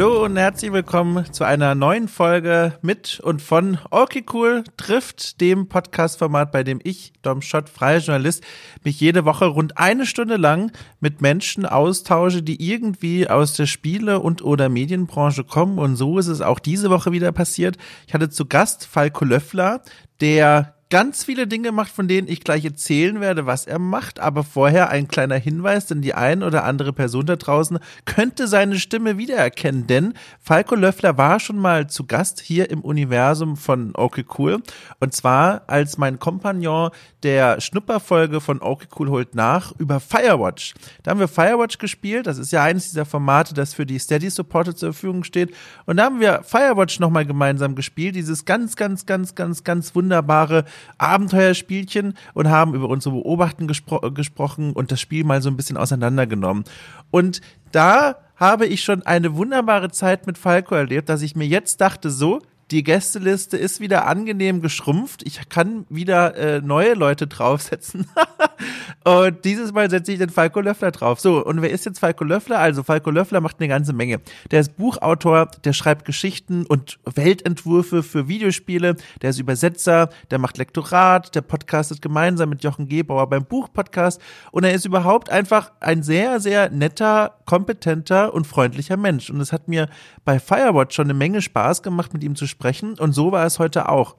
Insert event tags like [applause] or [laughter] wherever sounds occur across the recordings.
Hallo und herzlich willkommen zu einer neuen Folge mit und von Okay Cool trifft, dem Podcast-Format, bei dem ich, Dom Schott, freier Journalist, mich jede Woche rund eine Stunde lang mit Menschen austausche, die irgendwie aus der Spiele- und oder Medienbranche kommen. Und so ist es auch diese Woche wieder passiert. Ich hatte zu Gast Falco Löffler, der ganz viele Dinge macht, von denen ich gleich erzählen werde, was er macht. Aber vorher ein kleiner Hinweis, denn die ein oder andere Person da draußen könnte seine Stimme wiedererkennen. Denn Falco Löffler war schon mal zu Gast hier im Universum von Okay Cool. Und zwar als mein Kompagnon der Schnupperfolge von Okay Cool holt nach über Firewatch. Da haben wir Firewatch gespielt. Das ist ja eines dieser Formate, das für die Steady-Supporter zur Verfügung steht. Und da haben wir Firewatch nochmal gemeinsam gespielt. Dieses ganz, ganz, ganz, ganz, ganz wunderbare Abenteuerspielchen und haben über unsere Beobachten gespro gesprochen und das Spiel mal so ein bisschen auseinandergenommen. Und da habe ich schon eine wunderbare Zeit mit Falco erlebt, dass ich mir jetzt dachte, so, die Gästeliste ist wieder angenehm geschrumpft. Ich kann wieder äh, neue Leute draufsetzen. [laughs] und dieses Mal setze ich den Falco Löffler drauf. So, und wer ist jetzt Falco Löffler? Also Falco Löffler macht eine ganze Menge. Der ist Buchautor, der schreibt Geschichten und Weltentwürfe für Videospiele, der ist Übersetzer, der macht Lektorat, der podcastet gemeinsam mit Jochen Gebauer beim Buchpodcast und er ist überhaupt einfach ein sehr, sehr netter, kompetenter und freundlicher Mensch. Und es hat mir bei Firewatch schon eine Menge Spaß gemacht, mit ihm zu sprechen. Und so war es heute auch.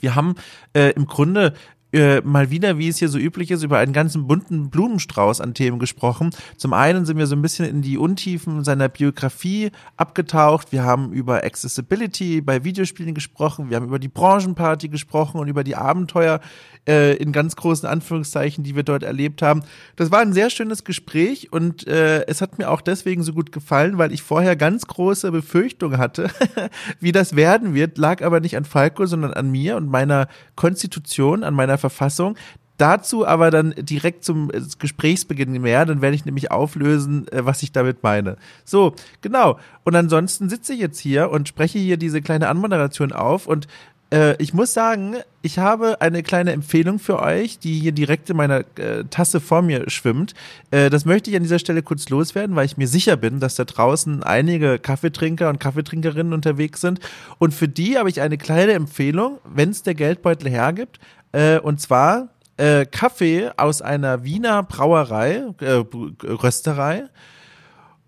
Wir haben äh, im Grunde äh, mal wieder, wie es hier so üblich ist, über einen ganzen bunten Blumenstrauß an Themen gesprochen. Zum einen sind wir so ein bisschen in die Untiefen seiner Biografie abgetaucht. Wir haben über Accessibility bei Videospielen gesprochen. Wir haben über die Branchenparty gesprochen und über die Abenteuer äh, in ganz großen Anführungszeichen, die wir dort erlebt haben. Das war ein sehr schönes Gespräch und äh, es hat mir auch deswegen so gut gefallen, weil ich vorher ganz große Befürchtungen hatte, [laughs] wie das werden wird, lag aber nicht an Falco, sondern an mir und meiner Konstitution, an meiner Verfassung. Dazu aber dann direkt zum äh, Gesprächsbeginn mehr, dann werde ich nämlich auflösen, äh, was ich damit meine. So, genau. Und ansonsten sitze ich jetzt hier und spreche hier diese kleine Anmoderation auf und äh, ich muss sagen, ich habe eine kleine Empfehlung für euch, die hier direkt in meiner äh, Tasse vor mir schwimmt. Äh, das möchte ich an dieser Stelle kurz loswerden, weil ich mir sicher bin, dass da draußen einige Kaffeetrinker und Kaffeetrinkerinnen unterwegs sind. Und für die habe ich eine kleine Empfehlung, wenn es der Geldbeutel hergibt. Äh, und zwar äh, Kaffee aus einer Wiener Brauerei, äh, Rösterei.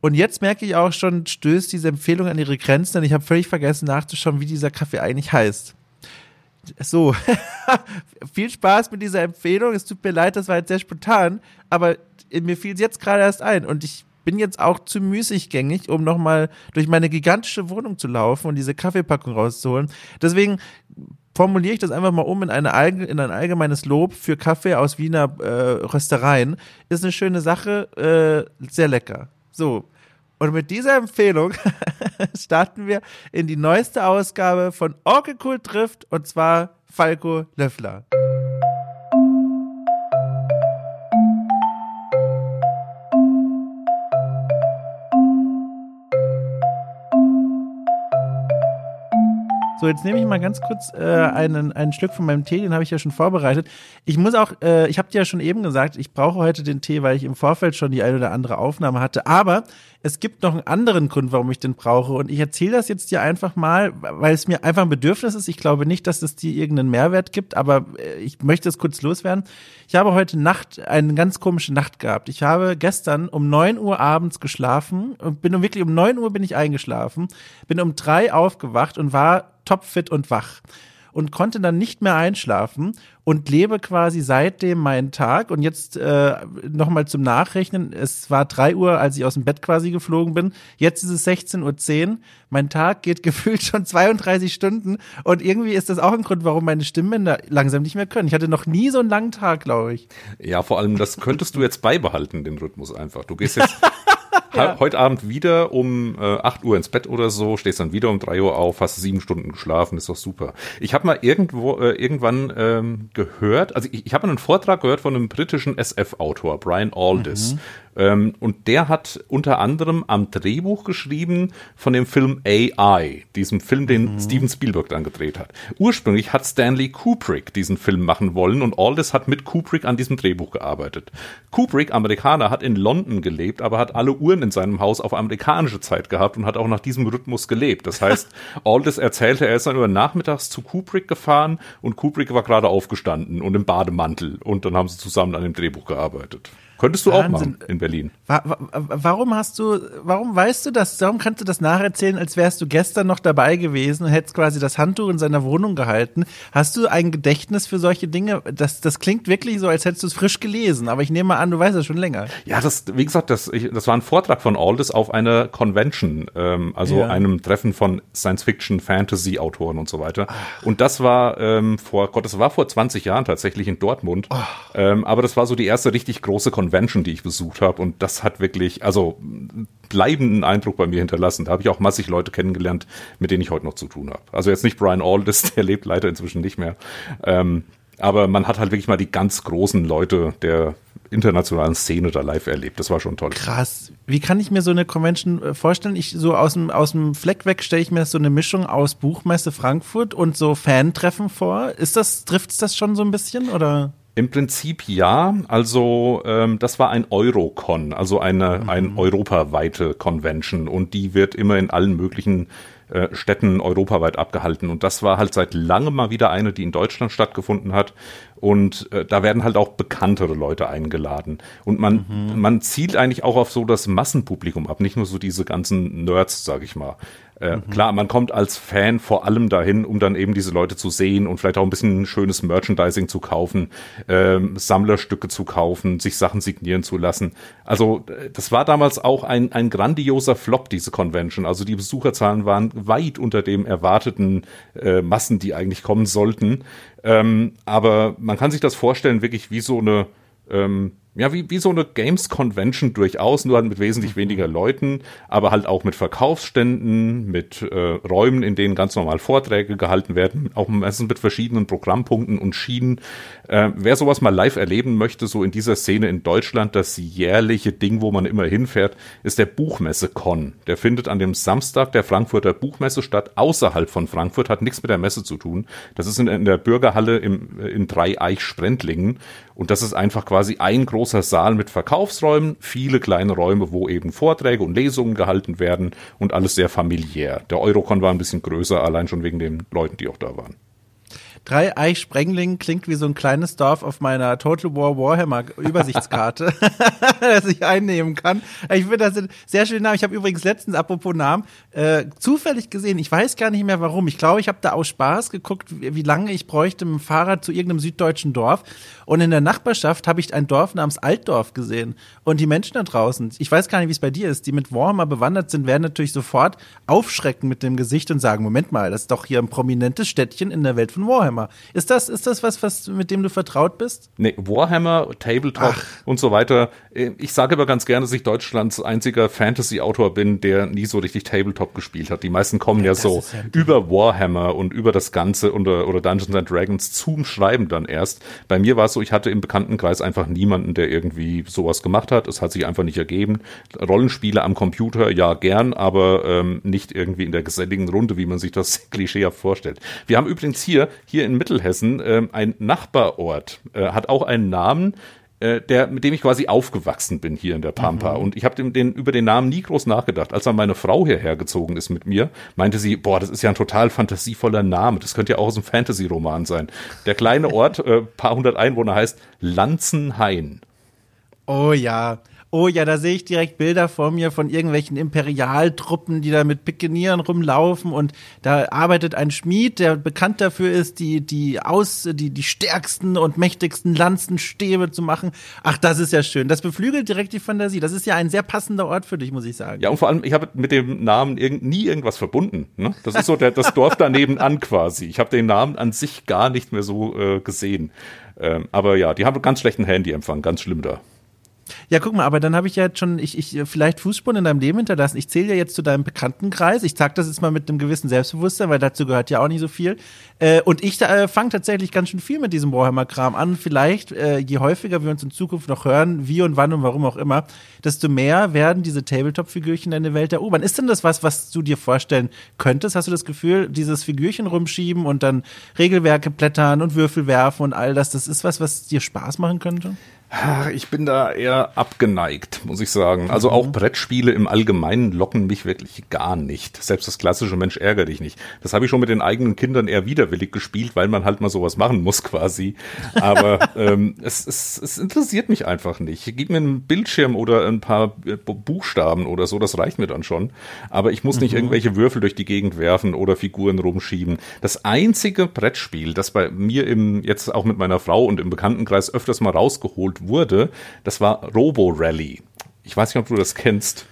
Und jetzt merke ich auch schon, stößt diese Empfehlung an ihre Grenzen, denn ich habe völlig vergessen nachzuschauen, wie dieser Kaffee eigentlich heißt. So, [laughs] viel Spaß mit dieser Empfehlung. Es tut mir leid, das war jetzt sehr spontan, aber mir fiel es jetzt gerade erst ein und ich bin jetzt auch zu müßiggängig, um nochmal durch meine gigantische Wohnung zu laufen und diese Kaffeepackung rauszuholen. Deswegen formuliere ich das einfach mal um in, eine, in ein allgemeines Lob für Kaffee aus Wiener äh, Röstereien. Ist eine schöne Sache, äh, sehr lecker. So. Und mit dieser Empfehlung [laughs] starten wir in die neueste Ausgabe von Orke Cool trifft und zwar Falco Löffler. So, jetzt nehme ich mal ganz kurz äh, einen, ein Stück von meinem Tee, den habe ich ja schon vorbereitet. Ich muss auch, äh, ich habe dir ja schon eben gesagt, ich brauche heute den Tee, weil ich im Vorfeld schon die eine oder andere Aufnahme hatte. Aber es gibt noch einen anderen Grund, warum ich den brauche. Und ich erzähle das jetzt dir einfach mal, weil es mir einfach ein Bedürfnis ist. Ich glaube nicht, dass es dir irgendeinen Mehrwert gibt, aber äh, ich möchte es kurz loswerden. Ich habe heute Nacht eine ganz komische Nacht gehabt. Ich habe gestern um neun Uhr abends geschlafen und bin um wirklich um neun Uhr bin ich eingeschlafen, bin um drei aufgewacht und war topfit und wach und konnte dann nicht mehr einschlafen und lebe quasi seitdem meinen Tag. Und jetzt äh, nochmal zum Nachrechnen. Es war drei Uhr, als ich aus dem Bett quasi geflogen bin. Jetzt ist es 16.10 Uhr. Mein Tag geht [laughs] gefühlt schon 32 Stunden. Und irgendwie ist das auch ein Grund, warum meine Stimmbänder langsam nicht mehr können. Ich hatte noch nie so einen langen Tag, glaube ich. Ja, vor allem, das könntest du jetzt beibehalten, den Rhythmus einfach. Du gehst jetzt [laughs] ja. heute Abend wieder um äh, 8 Uhr ins Bett oder so, stehst dann wieder um 3 Uhr auf, hast sieben Stunden geschlafen, ist doch super. Ich habe mal irgendwo äh, irgendwann ähm, gehört, also ich, ich habe einen Vortrag gehört von einem britischen SF-Autor, Brian Aldiss. Mhm Ähm, und der hat unter anderem am Drehbuch geschrieben von dem Film AI, diesem Film, den mhm. Steven Spielberg dann gedreht hat. Ursprünglich hat Stanley Kubrick diesen Film machen wollen und Aldous hat mit Kubrick an diesem Drehbuch gearbeitet. Kubrick, Amerikaner, hat in London gelebt, aber hat alle Uhren in seinem Haus auf amerikanische Zeit gehabt und hat auch nach diesem Rhythmus gelebt. Das heißt, [laughs] Aldous erzählte, er ist dann über nachmittags zu Kubrick gefahren und Kubrick war gerade aufgestanden und im Bademantel und dann haben sie zusammen an dem Drehbuch gearbeitet. Könntest du Wahnsinn. auch machen in Berlin. Warum hast du, warum weißt du das, warum kannst du das nacherzählen, als wärst du gestern noch dabei gewesen und hättest quasi das Handtuch in seiner Wohnung gehalten? Hast du ein Gedächtnis für solche Dinge? Das, das klingt wirklich so, als hättest du es frisch gelesen, aber ich nehme mal an, du weißt das schon länger. Ja, das, wie gesagt, das, ich, das war ein Vortrag von Aldous auf einer Convention, ähm, also ja. einem Treffen von Science-Fiction, Fantasy-Autoren und so weiter. Und das war ähm, vor, Gott, das war vor 20 Jahren tatsächlich in Dortmund. Oh. Ähm, aber das war so die erste richtig große Convention Convention, die ich besucht habe. Und das hat wirklich, also bleibenden Eindruck bei mir hinterlassen. Da habe ich auch massig Leute kennengelernt, mit denen ich heute noch zu tun habe. Also jetzt nicht Brian Aldis, [laughs] der lebt leider inzwischen nicht mehr. Ähm, aber man hat halt wirklich mal die ganz großen Leute der internationalen Szene da live erlebt. Das war schon toll. Krass. Wie kann ich mir so eine Convention äh, vorstellen? Ich so aus dem aus dem Fleck weg stelle ich mir so eine Mischung aus Buchmesse Frankfurt und so Fantreffen vor. Ist das trifft's das schon so ein bisschen oder? Im Prinzip ja. Also ähm, das war ein Eurocon, also eine mhm. ein europaweite Convention und die wird immer in allen möglichen äh, Städten europaweit abgehalten. Und das war halt seit langem mal wieder eine, die in Deutschland stattgefunden hat. Und äh, da werden halt auch bekanntere Leute eingeladen. Und man, mhm. man zielt eigentlich auch auf so das Massenpublikum ab, nicht nur so diese ganzen Nerds, sag ich mal. Äh, mhm. Klar, man kommt als Fan vor allem dahin, um dann eben diese Leute zu sehen und vielleicht auch ein bisschen schönes Merchandising zu kaufen, äh, Sammlerstücke zu kaufen, sich Sachen signieren zu lassen. Also äh, das war damals auch ein, ein grandioser Flop, diese Convention. Also die Besucherzahlen waren weit unter dem erwarteten äh, Massen, die eigentlich kommen sollten. Ähm, aber man kann sich das vorstellen, wirklich wie so eine ähm, ja, wie, wie so eine Games Convention durchaus, nur halt mit wesentlich mhm. weniger Leuten, aber halt auch mit Verkaufsständen, mit äh, Räumen, in denen ganz normal Vorträge gehalten werden, auch meistens mit verschiedenen Programmpunkten und Schienen. Äh, wer sowas mal live erleben möchte, so in dieser Szene in Deutschland, das jährliche Ding, wo man immer hinfährt, ist der Buchmesse-Con. Der findet an dem Samstag der Frankfurter Buchmesse statt, außerhalb von Frankfurt, hat nichts mit der Messe zu tun. Das ist in, in der Bürgerhalle im, in Dreieich-Sprendlingen und das ist einfach quasi ein großer Saal mit Verkaufsräumen, viele kleine Räume, wo eben Vorträge und Lesungen gehalten werden und alles sehr familiär. Der Eurocon war ein bisschen größer, allein schon wegen den Leuten, die auch da waren. Dreieich Sprengling klingt wie so ein kleines Dorf auf meiner Total War Warhammer Übersichtskarte, [laughs] das ich einnehmen kann. Ich finde das sind sehr schöne Namen. Ich habe übrigens letztens, apropos Namen, äh, zufällig gesehen, ich weiß gar nicht mehr warum. Ich glaube, ich habe da aus Spaß geguckt, wie, wie lange ich bräuchte mit dem Fahrrad zu irgendeinem süddeutschen Dorf. Und in der Nachbarschaft habe ich ein Dorf namens Altdorf gesehen. Und die Menschen da draußen, ich weiß gar nicht, wie es bei dir ist, die mit Warhammer bewandert sind, werden natürlich sofort aufschrecken mit dem Gesicht und sagen, Moment mal, das ist doch hier ein prominentes Städtchen in der Welt von Warhammer. Warhammer. Ist das, ist das was, was, mit dem du vertraut bist? Nee, Warhammer, Tabletop Ach. und so weiter. Äh, ich sage aber ganz gerne, dass ich Deutschlands einziger Fantasy-Autor bin, der nie so richtig Tabletop gespielt hat. Die meisten kommen ja, ja so ja über Warhammer und über das Ganze oder, oder Dungeons and Dragons zum Schreiben dann erst. Bei mir war es so, ich hatte im Bekanntenkreis einfach niemanden, der irgendwie sowas gemacht hat. Es hat sich einfach nicht ergeben. Rollenspiele am Computer, ja, gern, aber ähm, nicht irgendwie in der geselligen Runde, wie man sich das [laughs] klischeehaft vorstellt. Wir haben übrigens hier, hier in Mittelhessen, äh, ein Nachbarort, äh, hat auch einen Namen, äh, der, mit dem ich quasi aufgewachsen bin hier in der Pampa. Mhm. Und ich habe den, über den Namen nie groß nachgedacht. Als dann meine Frau hierher gezogen ist mit mir, meinte sie, boah, das ist ja ein total fantasievoller Name. Das könnte ja auch aus einem Fantasy-Roman sein. Der kleine Ort, äh, paar hundert Einwohner, heißt Lanzenhain. Oh ja. Oh ja, da sehe ich direkt Bilder vor mir von irgendwelchen Imperialtruppen, die da mit Pikenieren rumlaufen und da arbeitet ein Schmied, der bekannt dafür ist, die, die aus, die, die stärksten und mächtigsten Lanzenstäbe zu machen. Ach, das ist ja schön. Das beflügelt direkt die Fantasie. Das ist ja ein sehr passender Ort für dich, muss ich sagen. Ja, und vor allem, ich habe mit dem Namen irg nie irgendwas verbunden. Ne? Das ist so der, das Dorf daneben an [laughs] quasi. Ich habe den Namen an sich gar nicht mehr so äh, gesehen. Ähm, aber ja, die haben ganz schlechten Handyempfang, ganz schlimm da. Ja, guck mal, aber dann habe ich ja jetzt schon, ich, ich vielleicht Fußspuren in deinem Leben hinterlassen. Ich zähle ja jetzt zu deinem Bekanntenkreis. Ich sag das jetzt mal mit einem gewissen Selbstbewusstsein, weil dazu gehört ja auch nicht so viel. Äh, und ich äh, fange tatsächlich ganz schön viel mit diesem Warhammer-Kram an. Vielleicht, äh, je häufiger wir uns in Zukunft noch hören, wie und wann und warum auch immer, desto mehr werden diese Tabletop-Figürchen deine Welt erobern. Ist denn das was, was du dir vorstellen könntest? Hast du das Gefühl, dieses Figürchen rumschieben und dann Regelwerke blättern und Würfel werfen und all das, das ist was, was dir Spaß machen könnte? Ich bin da eher abgeneigt, muss ich sagen. Also auch mhm. Brettspiele im Allgemeinen locken mich wirklich gar nicht. Selbst das klassische Mensch ärger dich nicht. Das habe ich schon mit den eigenen Kindern eher widerwillig gespielt, weil man halt mal sowas machen muss quasi. Aber [laughs] ähm, es, es, es interessiert mich einfach nicht. Gib mir einen Bildschirm oder ein paar äh, Buchstaben oder so, das reicht mir dann schon. Aber ich muss nicht mhm. irgendwelche Würfel durch die Gegend werfen oder Figuren rumschieben. Das einzige Brettspiel, das bei mir im, jetzt auch mit meiner Frau und im Bekanntenkreis öfters mal rausgeholt wurde, das war Robo Rally. Ich weiß nicht, ob du das kennst.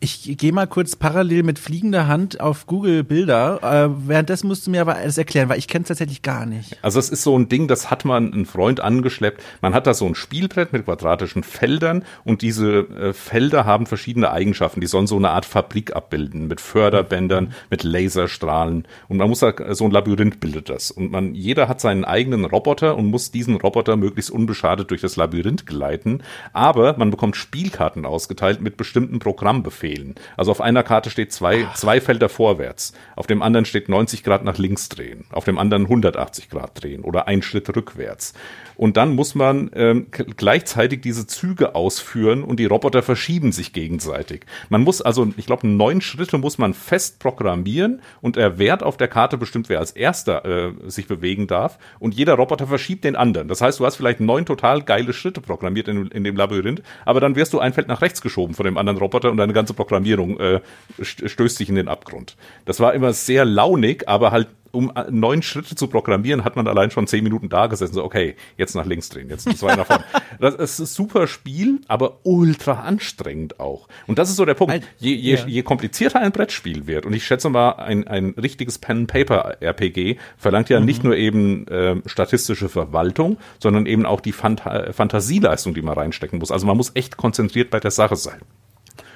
Ich gehe mal kurz parallel mit fliegender Hand auf Google Bilder. Äh, währenddessen musst du mir aber alles erklären, weil ich kenne es tatsächlich gar nicht. Also es ist so ein Ding, das hat man ein Freund angeschleppt. Man hat da so ein Spielbrett mit quadratischen Feldern und diese äh, Felder haben verschiedene Eigenschaften. Die sollen so eine Art Fabrik abbilden mit Förderbändern, mit Laserstrahlen und man muss da so ein Labyrinth bildet das und man jeder hat seinen eigenen Roboter und muss diesen Roboter möglichst unbeschadet durch das Labyrinth gleiten. Aber man bekommt Spielkarten ausgeteilt mit bestimmten Programmbefehlen fehlen. Also auf einer Karte steht zwei, zwei Felder vorwärts, auf dem anderen steht 90 Grad nach links drehen, auf dem anderen 180 Grad drehen oder ein Schritt rückwärts. Und dann muss man ähm, gleichzeitig diese Züge ausführen und die Roboter verschieben sich gegenseitig. Man muss also, ich glaube, neun Schritte muss man fest programmieren und der Wert auf der Karte bestimmt, wer als erster äh, sich bewegen darf. Und jeder Roboter verschiebt den anderen. Das heißt, du hast vielleicht neun total geile Schritte programmiert in, in dem Labyrinth, aber dann wirst du ein Feld nach rechts geschoben von dem anderen Roboter und deine ganze Programmierung äh, stößt sich in den Abgrund. Das war immer sehr launig, aber halt um äh, neun Schritte zu programmieren, hat man allein schon zehn Minuten da gesessen. So, okay, jetzt nach links drehen, jetzt zwei nach vorne. [laughs] Das ist ein super Spiel, aber ultra anstrengend auch. Und das ist so der Punkt. Je, je, ja. je komplizierter ein Brettspiel wird, und ich schätze mal, ein, ein richtiges Pen-Paper-RPG verlangt ja mhm. nicht nur eben äh, statistische Verwaltung, sondern eben auch die Phant Fantasieleistung, die man reinstecken muss. Also man muss echt konzentriert bei der Sache sein.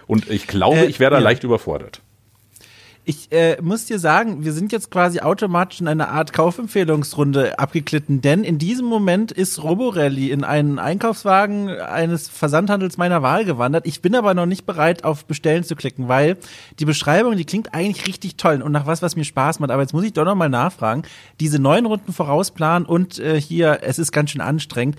Und ich glaube, äh, ich wäre da ja. leicht überfordert. Ich äh, muss dir sagen, wir sind jetzt quasi automatisch in eine Art Kaufempfehlungsrunde abgeglitten, denn in diesem Moment ist Roborelli in einen Einkaufswagen eines Versandhandels meiner Wahl gewandert. Ich bin aber noch nicht bereit, auf Bestellen zu klicken, weil die Beschreibung, die klingt eigentlich richtig toll und nach was, was mir Spaß macht. Aber jetzt muss ich doch noch mal nachfragen. Diese neun Runden vorausplanen und äh, hier, es ist ganz schön anstrengend.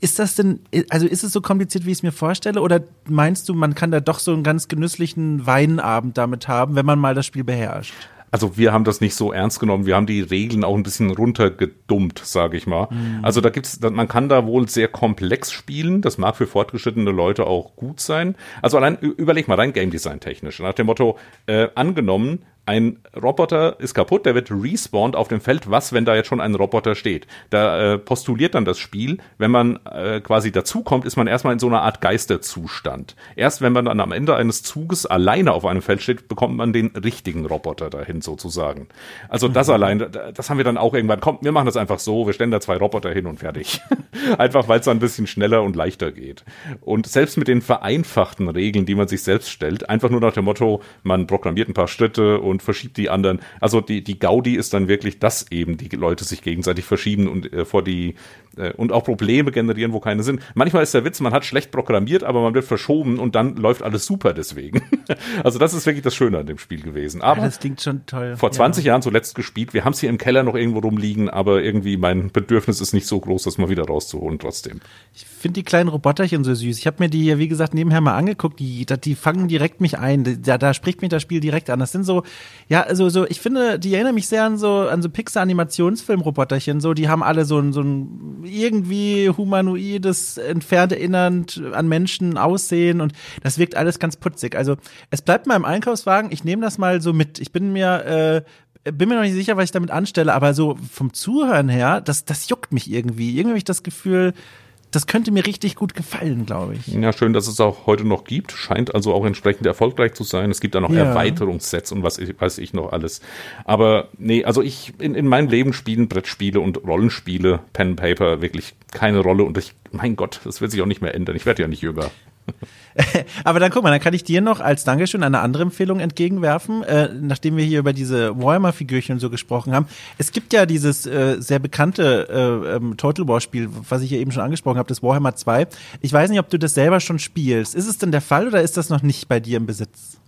Ist das denn, also ist es so kompliziert, wie ich es mir vorstelle? Oder meinst du, man kann da doch so einen ganz genüsslichen Weinabend damit haben, wenn man mal das Spiel beherrscht? Also wir haben das nicht so ernst genommen. Wir haben die Regeln auch ein bisschen runtergedummt, sage ich mal. Mhm. Also da gibt's, man kann da wohl sehr komplex spielen. Das mag für fortgeschrittene Leute auch gut sein. Also allein überleg mal rein Game Design technisch. Nach dem Motto, äh, angenommen, ein Roboter ist kaputt, der wird respawned auf dem Feld. Was, wenn da jetzt schon ein Roboter steht? Da äh, postuliert dann das Spiel, wenn man äh, quasi dazukommt, ist man erstmal in so einer Art Geisterzustand. Erst wenn man dann am Ende eines Zuges alleine auf einem Feld steht, bekommt man den richtigen Roboter dahin sozusagen. Also das mhm. allein, das haben wir dann auch irgendwann, kommt, wir machen das einfach so, wir stellen da zwei Roboter hin und fertig. [laughs] einfach weil es dann ein bisschen schneller und leichter geht. Und selbst mit den vereinfachten Regeln, die man sich selbst stellt, einfach nur nach dem Motto, man programmiert ein paar Schritte und und verschiebt die anderen. Also die, die Gaudi ist dann wirklich, dass eben die Leute sich gegenseitig verschieben und äh, vor die äh, und auch Probleme generieren, wo keine sind. Manchmal ist der Witz, man hat schlecht programmiert, aber man wird verschoben und dann läuft alles super deswegen. [laughs] also das ist wirklich das Schöne an dem Spiel gewesen. Aber ja, das klingt schon toll. Vor 20 ja. Jahren zuletzt gespielt. Wir haben es hier im Keller noch irgendwo rumliegen, aber irgendwie mein Bedürfnis ist nicht so groß, das mal wieder rauszuholen trotzdem. Ich finde die kleinen Roboterchen so süß. Ich habe mir die hier, wie gesagt, nebenher mal angeguckt. Die, die fangen direkt mich ein. Da, da spricht mich das Spiel direkt an. Das sind so, ja, also so, ich finde, die erinnern mich sehr an so, an so Pixar-Animationsfilm-Roboterchen. So, die haben alle so ein, so ein irgendwie humanoides, entfernt erinnernd an Menschen aussehen und das wirkt alles ganz putzig. Also es bleibt mal im Einkaufswagen, ich nehme das mal so mit. Ich bin mir, äh, bin mir noch nicht sicher, was ich damit anstelle, aber so vom Zuhören her, das, das juckt mich irgendwie. Irgendwie habe ich das Gefühl, das könnte mir richtig gut gefallen, glaube ich. Ja, schön, dass es auch heute noch gibt. Scheint also auch entsprechend erfolgreich zu sein. Es gibt da noch ja. Erweiterungssets und was ich, weiß ich noch alles. Aber nee, also ich in, in meinem Leben spielen Brettspiele und Rollenspiele, Pen Paper wirklich keine Rolle und ich, mein Gott, das wird sich auch nicht mehr ändern. Ich werde ja nicht jünger. [laughs] [laughs] Aber dann guck mal, dann kann ich dir noch als Dankeschön eine andere Empfehlung entgegenwerfen, äh, nachdem wir hier über diese Warhammer-Figürchen so gesprochen haben. Es gibt ja dieses äh, sehr bekannte äh, ähm, Total War-Spiel, was ich ja eben schon angesprochen habe, das Warhammer 2. Ich weiß nicht, ob du das selber schon spielst. Ist es denn der Fall oder ist das noch nicht bei dir im Besitz?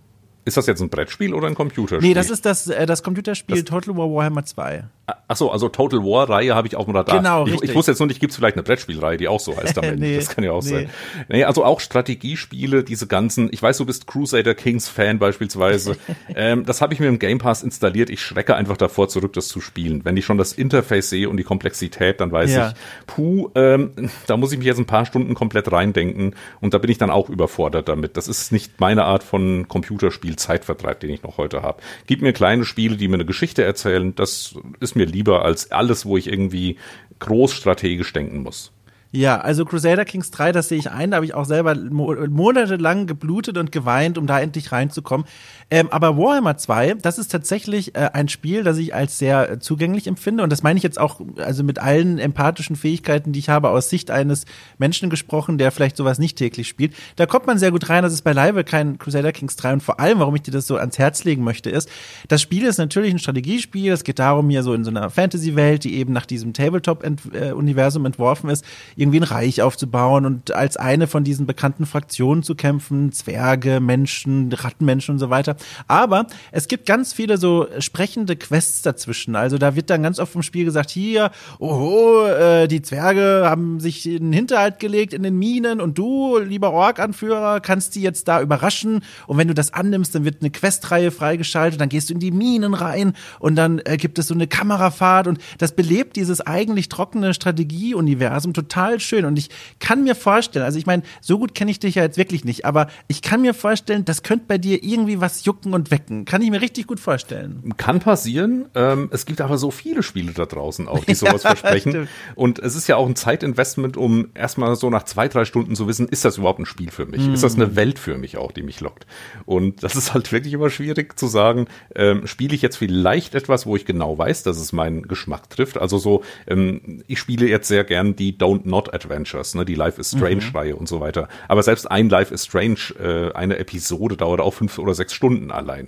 Ist das jetzt ein Brettspiel oder ein Computerspiel? Nee, das ist das, äh, das Computerspiel das Total War Warhammer 2. Ach so, also Total War Reihe habe ich auf dem Radar. Genau, ich, richtig. ich wusste jetzt nur nicht, gibt es vielleicht eine Brettspielreihe, die auch so heißt damit. [laughs] nee, das kann ja auch nee. sein. Nee, also auch Strategiespiele, diese ganzen, ich weiß, du bist Crusader Kings Fan beispielsweise. [laughs] ähm, das habe ich mir im Game Pass installiert. Ich schrecke einfach davor zurück, das zu spielen. Wenn ich schon das Interface sehe und die Komplexität, dann weiß ja. ich, puh, ähm, da muss ich mich jetzt ein paar Stunden komplett reindenken und da bin ich dann auch überfordert damit. Das ist nicht meine Art von Computerspiel Zeitvertreib, den ich noch heute habe. Gib mir kleine Spiele, die mir eine Geschichte erzählen, das ist mir lieber als alles, wo ich irgendwie groß strategisch denken muss. Ja, also Crusader Kings 3, das sehe ich ein, da habe ich auch selber monatelang geblutet und geweint, um da endlich reinzukommen. Ähm, aber Warhammer 2, das ist tatsächlich äh, ein Spiel, das ich als sehr äh, zugänglich empfinde. Und das meine ich jetzt auch, also mit allen empathischen Fähigkeiten, die ich habe, aus Sicht eines Menschen gesprochen, der vielleicht sowas nicht täglich spielt. Da kommt man sehr gut rein. Das ist beileibe kein Crusader Kings 3. Und vor allem, warum ich dir das so ans Herz legen möchte, ist, das Spiel ist natürlich ein Strategiespiel. Es geht darum, hier so in so einer Fantasy-Welt, die eben nach diesem Tabletop-Universum äh, entworfen ist, irgendwie ein Reich aufzubauen und als eine von diesen bekannten Fraktionen zu kämpfen. Zwerge, Menschen, Rattenmenschen und so weiter. Aber es gibt ganz viele so sprechende Quests dazwischen. Also da wird dann ganz oft vom Spiel gesagt, hier, oh, äh, die Zwerge haben sich in den Hinterhalt gelegt in den Minen und du, lieber Ork-Anführer, kannst die jetzt da überraschen. Und wenn du das annimmst, dann wird eine Questreihe freigeschaltet, dann gehst du in die Minen rein und dann äh, gibt es so eine Kamerafahrt und das belebt dieses eigentlich trockene Strategieuniversum total schön. Und ich kann mir vorstellen, also ich meine, so gut kenne ich dich ja jetzt wirklich nicht, aber ich kann mir vorstellen, das könnte bei dir irgendwie was jucken und wecken. Kann ich mir richtig gut vorstellen. Kann passieren. Ähm, es gibt aber so viele Spiele da draußen auch, die [laughs] sowas ja, versprechen. Stimmt. Und es ist ja auch ein Zeitinvestment, um erstmal so nach zwei, drei Stunden zu wissen, ist das überhaupt ein Spiel für mich? Mm. Ist das eine Welt für mich auch, die mich lockt? Und das ist halt wirklich immer schwierig zu sagen, ähm, spiele ich jetzt vielleicht etwas, wo ich genau weiß, dass es meinen Geschmack trifft. Also so, ähm, ich spiele jetzt sehr gern die Don't Not Adventures, ne, die Life is Strange-Reihe mhm. und so weiter. Aber selbst ein Life is Strange, äh, eine Episode dauert auch fünf oder sechs Stunden Stunden allein.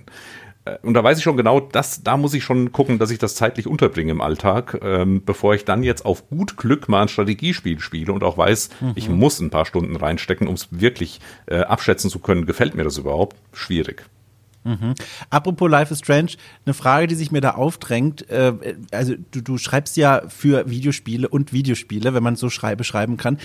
Äh, und da weiß ich schon genau, dass, da muss ich schon gucken, dass ich das zeitlich unterbringe im Alltag, ähm, bevor ich dann jetzt auf gut Glück mal ein Strategiespiel spiele und auch weiß, mhm. ich muss ein paar Stunden reinstecken, um es wirklich äh, abschätzen zu können, gefällt mir das überhaupt? Schwierig. Mhm. Apropos Life is Strange, eine Frage, die sich mir da aufdrängt. Äh, also du, du schreibst ja für Videospiele und Videospiele, wenn man so schrei beschreiben kann.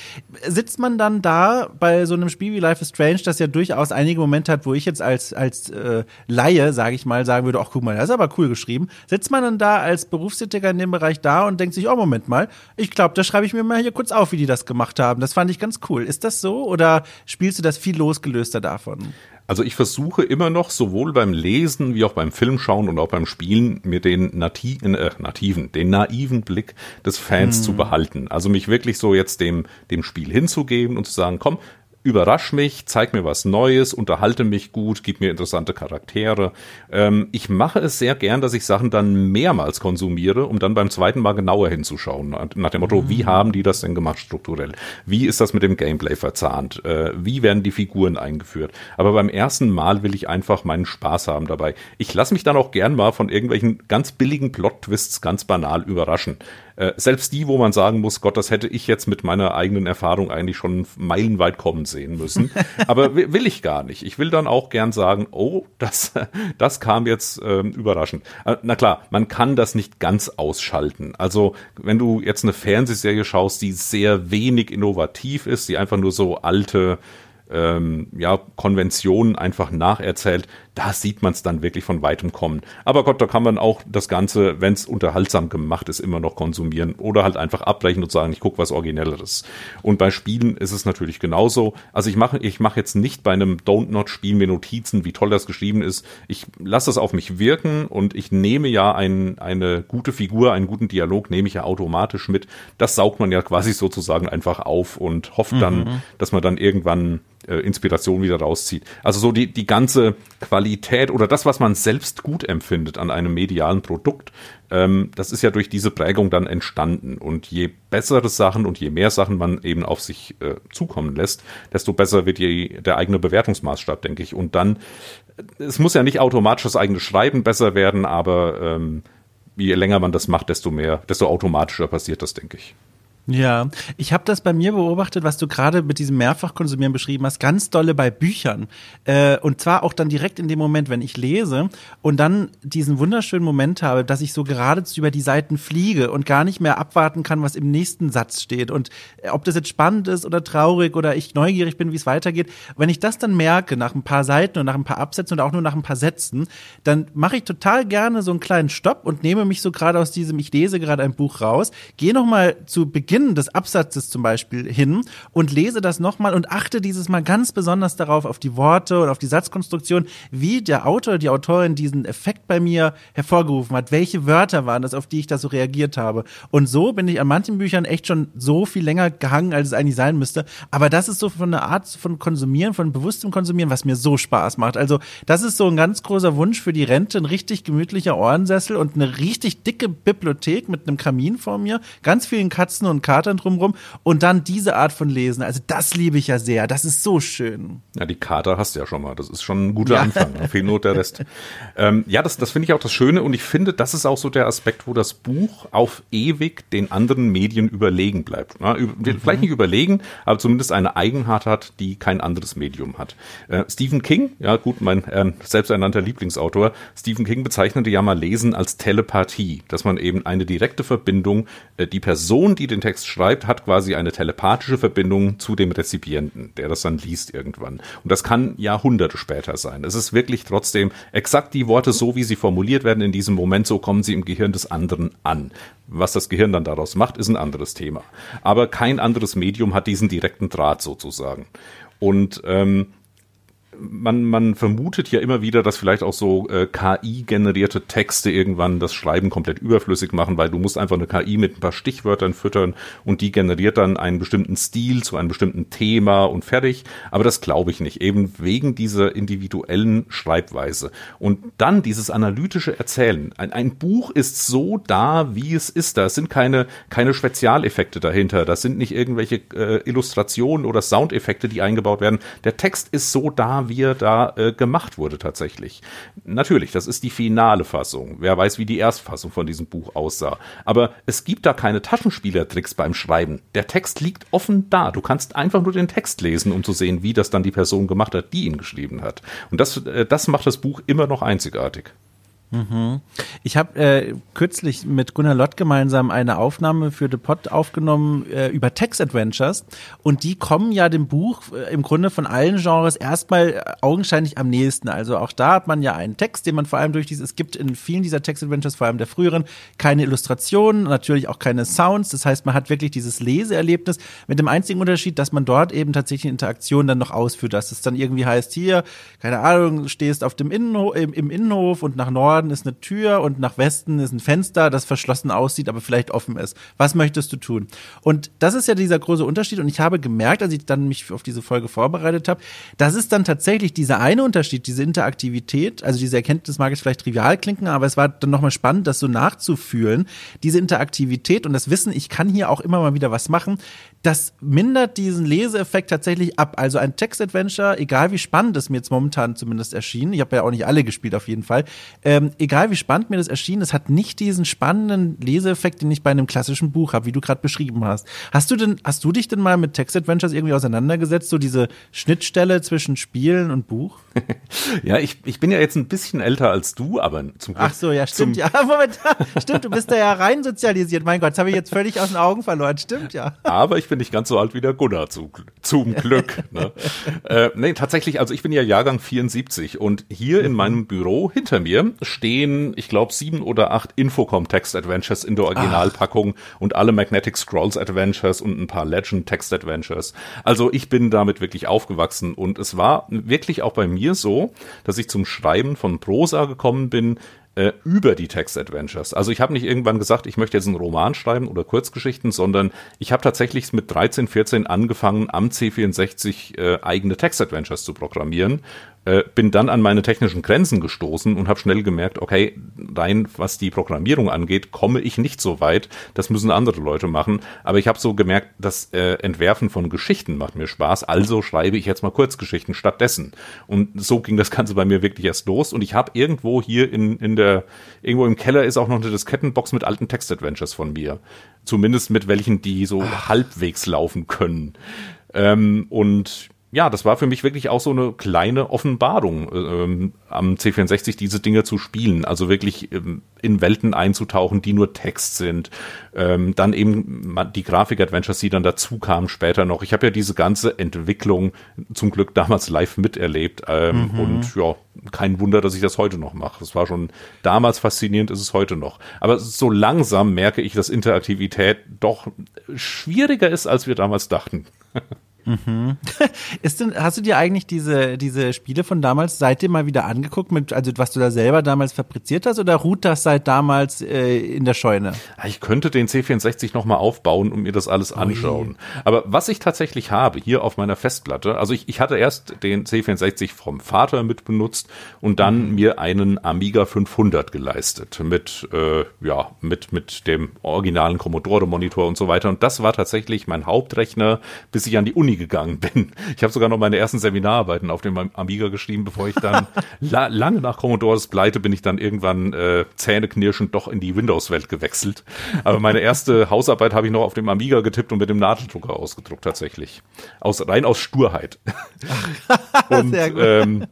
Sitzt man dann da bei so einem Spiel wie Life is Strange, das ja durchaus einige Momente hat, wo ich jetzt als, als äh, Laie, sage ich mal, sagen würde, ach guck mal, das ist aber cool geschrieben. Sitzt man dann da als Berufstätiger in dem Bereich da und denkt sich, oh Moment mal, ich glaube, da schreibe ich mir mal hier kurz auf, wie die das gemacht haben. Das fand ich ganz cool. Ist das so oder spielst du das viel losgelöster davon? Also ich versuche immer noch sowohl beim Lesen wie auch beim Filmschauen und auch beim Spielen mir den nativen, äh, nativen, den naiven Blick des Fans hm. zu behalten. Also mich wirklich so jetzt dem, dem Spiel hinzugeben und zu sagen, komm, überrasch mich, zeig mir was Neues, unterhalte mich gut, gib mir interessante Charaktere. Ähm, ich mache es sehr gern, dass ich Sachen dann mehrmals konsumiere, um dann beim zweiten Mal genauer hinzuschauen. Nach dem Motto, mhm. wie haben die das denn gemacht strukturell? Wie ist das mit dem Gameplay verzahnt? Äh, wie werden die Figuren eingeführt? Aber beim ersten Mal will ich einfach meinen Spaß haben dabei. Ich lasse mich dann auch gern mal von irgendwelchen ganz billigen Plot-Twists ganz banal überraschen. Äh, selbst die, wo man sagen muss, Gott, das hätte ich jetzt mit meiner eigenen Erfahrung eigentlich schon meilenweit kommen sehen müssen. [laughs] Aber will ich gar nicht. Ich will dann auch gern sagen, oh, das, [laughs] das kam jetzt ähm, überraschend. Äh, na klar, man kann das nicht ganz ausschalten. Also, wenn du jetzt eine Fernsehserie schaust, die sehr wenig innovativ ist, die einfach nur so alte ähm, ja, Konventionen einfach nacherzählt, da sieht man es dann wirklich von weitem kommen. Aber Gott, da kann man auch das Ganze, wenn es unterhaltsam gemacht ist, immer noch konsumieren oder halt einfach abbrechen und sagen, ich gucke was Originelleres. Und bei Spielen ist es natürlich genauso. Also ich mache ich mache jetzt nicht bei einem Don't Not Spiel mir Notizen, wie toll das geschrieben ist. Ich lasse es auf mich wirken und ich nehme ja ein, eine gute Figur, einen guten Dialog, nehme ich ja automatisch mit. Das saugt man ja quasi sozusagen einfach auf und hofft dann, mhm. dass man dann irgendwann äh, Inspiration wieder rauszieht. Also so die, die ganze Qualität oder das, was man selbst gut empfindet an einem medialen Produkt, ähm, das ist ja durch diese Prägung dann entstanden. Und je bessere Sachen und je mehr Sachen man eben auf sich äh, zukommen lässt, desto besser wird die, der eigene Bewertungsmaßstab, denke ich. Und dann, äh, es muss ja nicht automatisch das eigene Schreiben besser werden, aber ähm, je länger man das macht, desto mehr, desto automatischer passiert das, denke ich. Ja, ich habe das bei mir beobachtet, was du gerade mit diesem Mehrfachkonsumieren beschrieben hast, ganz dolle bei Büchern. Äh, und zwar auch dann direkt in dem Moment, wenn ich lese und dann diesen wunderschönen Moment habe, dass ich so geradezu über die Seiten fliege und gar nicht mehr abwarten kann, was im nächsten Satz steht. Und äh, ob das jetzt spannend ist oder traurig oder ich neugierig bin, wie es weitergeht, wenn ich das dann merke, nach ein paar Seiten und nach ein paar Absätzen oder auch nur nach ein paar Sätzen, dann mache ich total gerne so einen kleinen Stopp und nehme mich so gerade aus diesem, ich lese gerade ein Buch raus, gehe nochmal zu Beginn Beginn des Absatzes zum Beispiel hin und lese das nochmal und achte dieses Mal ganz besonders darauf, auf die Worte und auf die Satzkonstruktion, wie der Autor, die Autorin diesen Effekt bei mir hervorgerufen hat. Welche Wörter waren das, auf die ich da so reagiert habe? Und so bin ich an manchen Büchern echt schon so viel länger gehangen, als es eigentlich sein müsste. Aber das ist so von einer Art von Konsumieren, von bewusstem Konsumieren, was mir so Spaß macht. Also das ist so ein ganz großer Wunsch für die Rente, ein richtig gemütlicher Ohrensessel und eine richtig dicke Bibliothek mit einem Kamin vor mir, ganz vielen Katzen und Katern drumrum und dann diese Art von Lesen. Also das liebe ich ja sehr. Das ist so schön. Ja, die Kater hast du ja schon mal. Das ist schon ein guter ja. Anfang. Fehlt nur der Rest. [laughs] ähm, ja, das, das finde ich auch das Schöne und ich finde, das ist auch so der Aspekt, wo das Buch auf ewig den anderen Medien überlegen bleibt. Na, mhm. Vielleicht nicht überlegen, aber zumindest eine Eigenart hat, die kein anderes Medium hat. Äh, Stephen King, ja gut, mein äh, selbsternannter Lieblingsautor, Stephen King bezeichnete ja mal Lesen als Telepathie, dass man eben eine direkte Verbindung, äh, die Person, die den Text Text schreibt, hat quasi eine telepathische Verbindung zu dem Rezipienten, der das dann liest irgendwann. Und das kann Jahrhunderte später sein. Es ist wirklich trotzdem exakt die Worte, so wie sie formuliert werden in diesem Moment, so kommen sie im Gehirn des anderen an. Was das Gehirn dann daraus macht, ist ein anderes Thema. Aber kein anderes Medium hat diesen direkten Draht sozusagen. Und ähm, man, man vermutet ja immer wieder, dass vielleicht auch so äh, KI-generierte Texte irgendwann das Schreiben komplett überflüssig machen, weil du musst einfach eine KI mit ein paar Stichwörtern füttern und die generiert dann einen bestimmten Stil zu einem bestimmten Thema und fertig. Aber das glaube ich nicht, eben wegen dieser individuellen Schreibweise. Und dann dieses analytische Erzählen. Ein, ein Buch ist so da, wie es ist. Da sind keine, keine Spezialeffekte dahinter. Das sind nicht irgendwelche äh, Illustrationen oder Soundeffekte, die eingebaut werden. Der Text ist so da, wie er da äh, gemacht wurde tatsächlich. Natürlich, das ist die finale Fassung. Wer weiß, wie die Erstfassung von diesem Buch aussah. Aber es gibt da keine Taschenspielertricks beim Schreiben. Der Text liegt offen da. Du kannst einfach nur den Text lesen, um zu sehen, wie das dann die Person gemacht hat, die ihn geschrieben hat. Und das, äh, das macht das Buch immer noch einzigartig. Mhm. Ich habe äh, kürzlich mit Gunnar Lott gemeinsam eine Aufnahme für The Pod aufgenommen äh, über Text Adventures und die kommen ja dem Buch äh, im Grunde von allen Genres erstmal äh, augenscheinlich am nächsten. Also auch da hat man ja einen Text, den man vor allem durch dieses, es gibt in vielen dieser Text Adventures, vor allem der früheren, keine Illustrationen, natürlich auch keine Sounds. Das heißt, man hat wirklich dieses Leseerlebnis mit dem einzigen Unterschied, dass man dort eben tatsächlich Interaktion dann noch ausführt, dass es dann irgendwie heißt, hier, keine Ahnung, stehst auf dem Innenhof, im, im Innenhof und nach Norden Norden ist eine Tür und nach Westen ist ein Fenster, das verschlossen aussieht, aber vielleicht offen ist. Was möchtest du tun? Und das ist ja dieser große Unterschied. Und ich habe gemerkt, als ich dann mich auf diese Folge vorbereitet habe, das ist dann tatsächlich dieser eine Unterschied, diese Interaktivität, also diese Erkenntnis mag jetzt vielleicht trivial klingen, aber es war dann nochmal spannend, das so nachzufühlen. Diese Interaktivität und das Wissen, ich kann hier auch immer mal wieder was machen, das mindert diesen Leseeffekt tatsächlich ab. Also ein Text-Adventure, egal wie spannend es mir jetzt momentan zumindest erschien, ich habe ja auch nicht alle gespielt auf jeden Fall, ähm, egal wie spannend mir das erschien, es hat nicht diesen spannenden Leseeffekt, den ich bei einem klassischen Buch habe, wie du gerade beschrieben hast. Hast du denn, hast du dich denn mal mit Text-Adventures irgendwie auseinandergesetzt, so diese Schnittstelle zwischen Spielen und Buch? [laughs] ja, ich, ich bin ja jetzt ein bisschen älter als du, aber zum Glück. Ach so, ja, stimmt, ja. [laughs] Moment, stimmt, du bist da ja rein sozialisiert. Mein Gott, das habe ich jetzt völlig aus den Augen verloren. Stimmt, ja. Aber ich bin nicht ganz so alt wie der Gunnar, zu, zum Glück. ne? [laughs] äh, nee, tatsächlich, also ich bin ja Jahrgang 74 und hier in meinem Büro hinter mir stehen, ich glaube, sieben oder acht Infocom-Text-Adventures in der Originalpackung Ach. und alle Magnetic Scrolls-Adventures und ein paar Legend-Text-Adventures. Also ich bin damit wirklich aufgewachsen und es war wirklich auch bei mir so, dass ich zum Schreiben von Prosa gekommen bin, äh, über die Text-Adventures. Also ich habe nicht irgendwann gesagt, ich möchte jetzt einen Roman schreiben oder Kurzgeschichten, sondern ich habe tatsächlich mit 13, 14 angefangen, am C64 äh, eigene Text-Adventures zu programmieren äh, bin dann an meine technischen Grenzen gestoßen und habe schnell gemerkt, okay, rein was die Programmierung angeht, komme ich nicht so weit. Das müssen andere Leute machen. Aber ich habe so gemerkt, das äh, Entwerfen von Geschichten macht mir Spaß. Also schreibe ich jetzt mal Kurzgeschichten stattdessen. Und so ging das Ganze bei mir wirklich erst los. Und ich habe irgendwo hier in, in der, irgendwo im Keller ist auch noch eine Diskettenbox mit alten Text-Adventures von mir. Zumindest mit welchen, die so halbwegs laufen können. Ähm, und ja, das war für mich wirklich auch so eine kleine Offenbarung, ähm, am C64 diese Dinge zu spielen. Also wirklich ähm, in Welten einzutauchen, die nur Text sind. Ähm, dann eben die Grafik-Adventures, die dann dazu kamen später noch. Ich habe ja diese ganze Entwicklung zum Glück damals live miterlebt. Ähm, mhm. Und ja, kein Wunder, dass ich das heute noch mache. Das war schon damals faszinierend, ist es heute noch. Aber so langsam merke ich, dass Interaktivität doch schwieriger ist, als wir damals dachten. [laughs] Mhm. [laughs] Ist denn, hast du dir eigentlich diese, diese Spiele von damals seitdem mal wieder angeguckt, mit, also was du da selber damals fabriziert hast, oder ruht das seit damals äh, in der Scheune? Ich könnte den C64 nochmal aufbauen und mir das alles anschauen. Ui. Aber was ich tatsächlich habe, hier auf meiner Festplatte, also ich, ich hatte erst den C64 vom Vater mit benutzt und dann mhm. mir einen Amiga 500 geleistet mit, äh, ja, mit, mit dem originalen Commodore-Monitor und so weiter. Und das war tatsächlich mein Hauptrechner, bis ich an die Uni Uni gegangen bin. Ich habe sogar noch meine ersten Seminararbeiten auf dem Amiga geschrieben, bevor ich dann [laughs] la lange nach Commodores Pleite bin ich dann irgendwann äh, zähneknirschend doch in die Windows-Welt gewechselt. Aber meine erste Hausarbeit habe ich noch auf dem Amiga getippt und mit dem Nadeldrucker ausgedruckt tatsächlich. Aus, rein aus Sturheit. [laughs] und, Sehr gut. Ähm,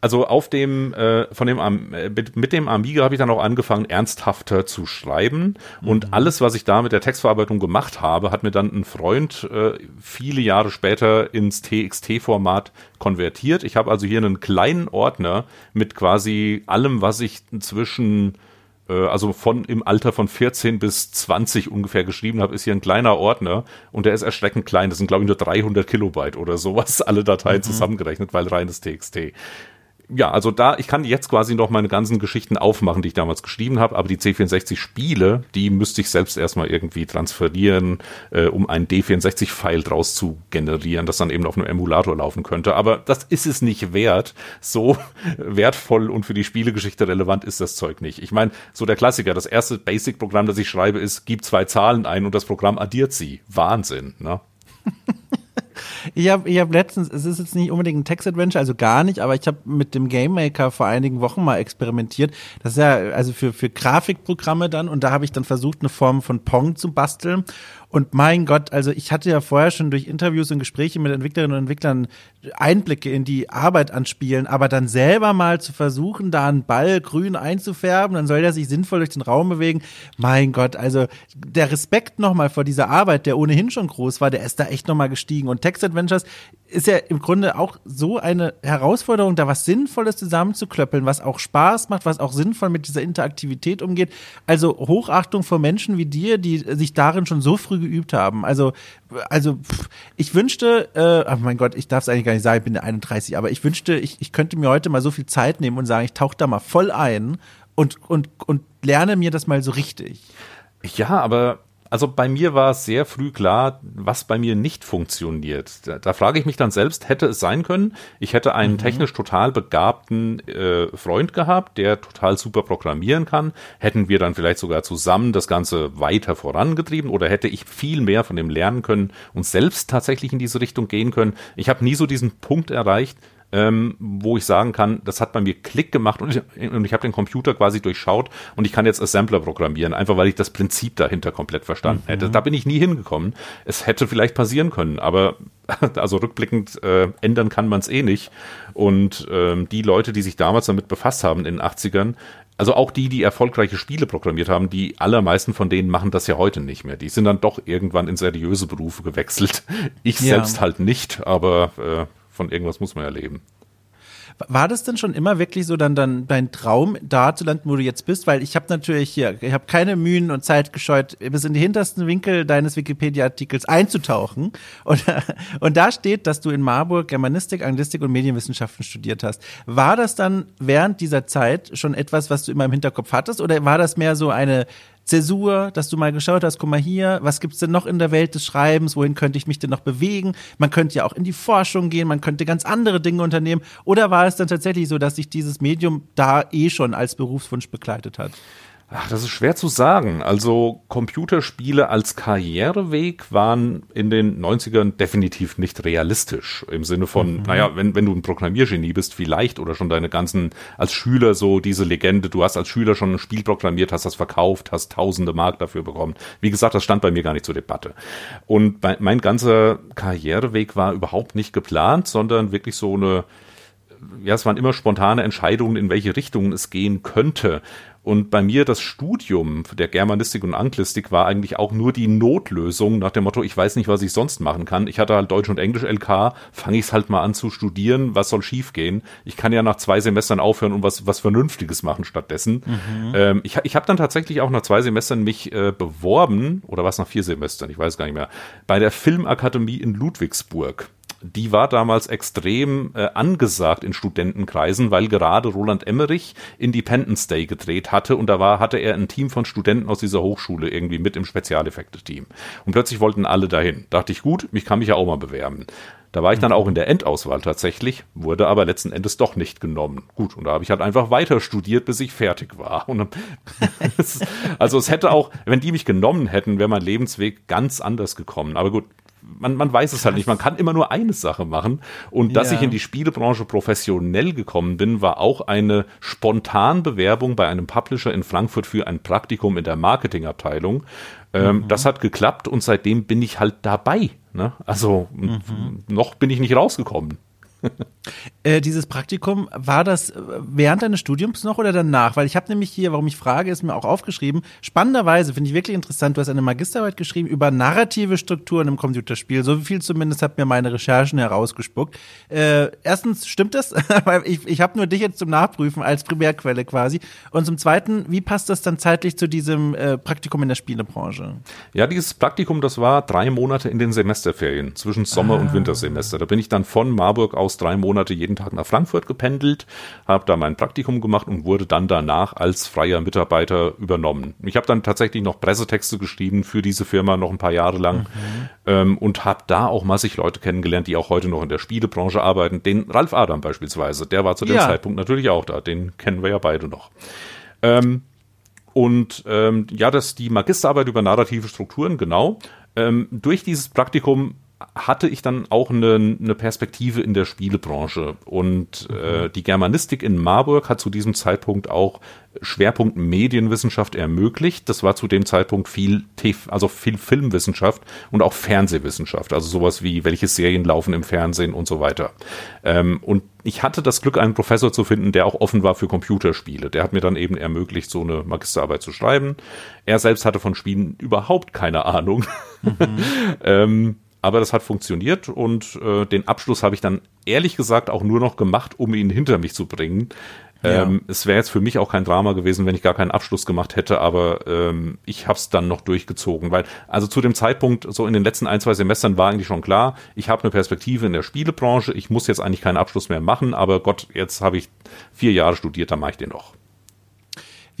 also auf dem, äh, von dem, äh, mit, mit dem Amiga habe ich dann auch angefangen, ernsthafter zu schreiben. Und mhm. alles, was ich da mit der Textverarbeitung gemacht habe, hat mir dann ein Freund äh, viele Jahre später ins TXT-Format konvertiert. Ich habe also hier einen kleinen Ordner mit quasi allem, was ich zwischen äh, also von im Alter von 14 bis 20 ungefähr geschrieben habe, ist hier ein kleiner Ordner und der ist erschreckend klein. Das sind, glaube ich, nur 300 Kilobyte oder sowas, [laughs] alle Dateien mhm. zusammengerechnet, weil reines TXT ja, also da, ich kann jetzt quasi noch meine ganzen Geschichten aufmachen, die ich damals geschrieben habe, aber die C64-Spiele, die müsste ich selbst erstmal irgendwie transferieren, äh, um einen D64-File draus zu generieren, das dann eben auf einem Emulator laufen könnte. Aber das ist es nicht wert. So [laughs] wertvoll und für die Spielegeschichte relevant ist das Zeug nicht. Ich meine, so der Klassiker, das erste Basic-Programm, das ich schreibe, ist, gib zwei Zahlen ein und das Programm addiert sie. Wahnsinn, ne? [laughs] Ich habe ich hab letztens, es ist jetzt nicht unbedingt ein Text-Adventure, also gar nicht, aber ich habe mit dem Game Maker vor einigen Wochen mal experimentiert. Das ist ja also für, für Grafikprogramme dann und da habe ich dann versucht, eine Form von Pong zu basteln und mein Gott, also ich hatte ja vorher schon durch Interviews und Gespräche mit Entwicklerinnen und Entwicklern Einblicke in die Arbeit an Spielen, aber dann selber mal zu versuchen, da einen Ball grün einzufärben, dann soll der sich sinnvoll durch den Raum bewegen. Mein Gott, also der Respekt nochmal vor dieser Arbeit, der ohnehin schon groß war, der ist da echt nochmal gestiegen. Und Text Adventures ist ja im Grunde auch so eine Herausforderung, da was Sinnvolles zusammenzuklöppeln, was auch Spaß macht, was auch sinnvoll mit dieser Interaktivität umgeht. Also Hochachtung vor Menschen wie dir, die sich darin schon so früh geübt haben. Also, also pff, ich wünschte, äh, oh mein Gott, ich darf es eigentlich gar nicht sagen, ich bin der 31, aber ich wünschte, ich, ich könnte mir heute mal so viel Zeit nehmen und sagen, ich tauche da mal voll ein und, und, und lerne mir das mal so richtig. Ja, aber also bei mir war es sehr früh klar, was bei mir nicht funktioniert. Da, da frage ich mich dann selbst, hätte es sein können, ich hätte einen mhm. technisch total begabten äh, Freund gehabt, der total super programmieren kann. Hätten wir dann vielleicht sogar zusammen das Ganze weiter vorangetrieben oder hätte ich viel mehr von dem lernen können und selbst tatsächlich in diese Richtung gehen können. Ich habe nie so diesen Punkt erreicht, ähm, wo ich sagen kann, das hat bei mir Klick gemacht und ich, und ich habe den Computer quasi durchschaut und ich kann jetzt Assembler programmieren, einfach weil ich das Prinzip dahinter komplett verstanden mhm. hätte. Da bin ich nie hingekommen. Es hätte vielleicht passieren können, aber [laughs] also rückblickend äh, ändern kann man es eh nicht. Und ähm, die Leute, die sich damals damit befasst haben in den 80ern, also auch die, die erfolgreiche Spiele programmiert haben, die allermeisten von denen machen das ja heute nicht mehr. Die sind dann doch irgendwann in seriöse Berufe gewechselt. [laughs] Ich ja. selbst halt nicht, aber äh, von irgendwas muss man ja leben. War das denn schon immer wirklich so dann, dann dein Traum, da zu landen, wo du jetzt bist? Weil ich habe natürlich hier, ich habe keine Mühen und Zeit gescheut, bis in die hintersten Winkel deines Wikipedia-Artikels einzutauchen. Und, [laughs] und da steht, dass du in Marburg Germanistik, Anglistik und Medienwissenschaften studiert hast. War das dann während dieser Zeit schon etwas, was du immer im Hinterkopf hattest? Oder war das mehr so eine Zäsur, dass du mal geschaut hast, guck mal hier, was gibt's denn noch in der Welt des Schreibens, wohin könnte ich mich denn noch bewegen? Man könnte ja auch in die Forschung gehen, man könnte ganz andere Dinge unternehmen. Oder war es dann tatsächlich so, dass sich dieses Medium da eh schon als Berufswunsch begleitet hat? Ach, das ist schwer zu sagen. Also Computerspiele als Karriereweg waren in den 90ern definitiv nicht realistisch. Im Sinne von, mhm. naja, wenn, wenn du ein Programmiergenie bist, vielleicht oder schon deine ganzen, als Schüler so diese Legende, du hast als Schüler schon ein Spiel programmiert, hast das verkauft, hast tausende Mark dafür bekommen. Wie gesagt, das stand bei mir gar nicht zur Debatte. Und bei, mein ganzer Karriereweg war überhaupt nicht geplant, sondern wirklich so eine, ja, es waren immer spontane Entscheidungen, in welche Richtung es gehen könnte. Und bei mir das Studium der Germanistik und Anglistik war eigentlich auch nur die Notlösung nach dem Motto, ich weiß nicht, was ich sonst machen kann. Ich hatte halt Deutsch und Englisch LK, fange ich es halt mal an zu studieren, was soll schiefgehen? Ich kann ja nach zwei Semestern aufhören und was, was Vernünftiges machen stattdessen. Mhm. Ähm, ich ich habe dann tatsächlich auch nach zwei Semestern mich äh, beworben, oder was nach vier Semestern, ich weiß gar nicht mehr, bei der Filmakademie in Ludwigsburg die war damals extrem äh, angesagt in Studentenkreisen, weil gerade Roland Emmerich Independence Day gedreht hatte und da war, hatte er ein Team von Studenten aus dieser Hochschule irgendwie mit im Spezialeffekte-Team. Und plötzlich wollten alle dahin. Dachte ich, gut, mich kann mich ja auch mal bewerben. Da war ich dann auch in der Endauswahl tatsächlich, wurde aber letzten Endes doch nicht genommen. Gut, und da habe ich halt einfach weiter studiert, bis ich fertig war. [laughs] [laughs] Also es hätte auch, wenn die mich genommen hätten, wäre mein Lebensweg ganz anders gekommen. Aber gut, man, man weiß es halt nicht. Man kann immer nur eine Sache machen. Und dass ja. ich in die Spielebranche professionell gekommen bin, war auch eine spontan Bewerbung bei einem Publisher in Frankfurt für ein Praktikum in der Marketingabteilung. Ähm, mhm. Das hat geklappt und seitdem bin ich halt dabei. Ne? Also mhm. noch bin ich nicht rausgekommen. [laughs] äh, dieses Praktikum, war das äh, während deines Studiums noch oder danach? Weil ich habe nämlich hier, warum ich frage, ist mir auch aufgeschrieben. Spannenderweise finde ich wirklich interessant, du hast eine Magisterarbeit geschrieben über narrative Strukturen im Computerspiel. So viel zumindest hat mir meine Recherchen herausgespuckt. Äh, erstens, stimmt das? [laughs] Weil ich, ich habe nur dich jetzt zum Nachprüfen als Primärquelle quasi. Und zum Zweiten, wie passt das dann zeitlich zu diesem äh, Praktikum in der Spielebranche? Ja, dieses Praktikum, das war drei Monate in den Semesterferien zwischen Sommer- ah. und Wintersemester. Da bin ich dann von Marburg aus drei Monate jeden Tag nach Frankfurt gependelt, habe da mein Praktikum gemacht und wurde dann danach als freier Mitarbeiter übernommen. Ich habe dann tatsächlich noch Pressetexte geschrieben für diese Firma noch ein paar Jahre lang mhm. ähm, und habe da auch massig Leute kennengelernt, die auch heute noch in der Spielebranche arbeiten. Den Ralf Adam beispielsweise, der war zu dem ja. Zeitpunkt natürlich auch da. Den kennen wir ja beide noch. Ähm, und ähm, ja, das die Magisterarbeit über narrative Strukturen, genau. Ähm, durch dieses Praktikum hatte ich dann auch eine, eine Perspektive in der Spielebranche. Und äh, die Germanistik in Marburg hat zu diesem Zeitpunkt auch Schwerpunkt Medienwissenschaft ermöglicht. Das war zu dem Zeitpunkt viel, also viel Filmwissenschaft und auch Fernsehwissenschaft. Also sowas wie, welche Serien laufen im Fernsehen und so weiter. Ähm, und ich hatte das Glück, einen Professor zu finden, der auch offen war für Computerspiele. Der hat mir dann eben ermöglicht, so eine Magisterarbeit zu schreiben. Er selbst hatte von Spielen überhaupt keine Ahnung. Mhm. [laughs] ähm, aber das hat funktioniert und äh, den Abschluss habe ich dann ehrlich gesagt auch nur noch gemacht, um ihn hinter mich zu bringen. Ja. Ähm, es wäre jetzt für mich auch kein Drama gewesen, wenn ich gar keinen Abschluss gemacht hätte, aber ähm, ich habe es dann noch durchgezogen, weil also zu dem Zeitpunkt, so in den letzten ein, zwei Semestern war eigentlich schon klar, ich habe eine Perspektive in der Spielebranche, ich muss jetzt eigentlich keinen Abschluss mehr machen, aber Gott, jetzt habe ich vier Jahre studiert, dann mache ich den noch.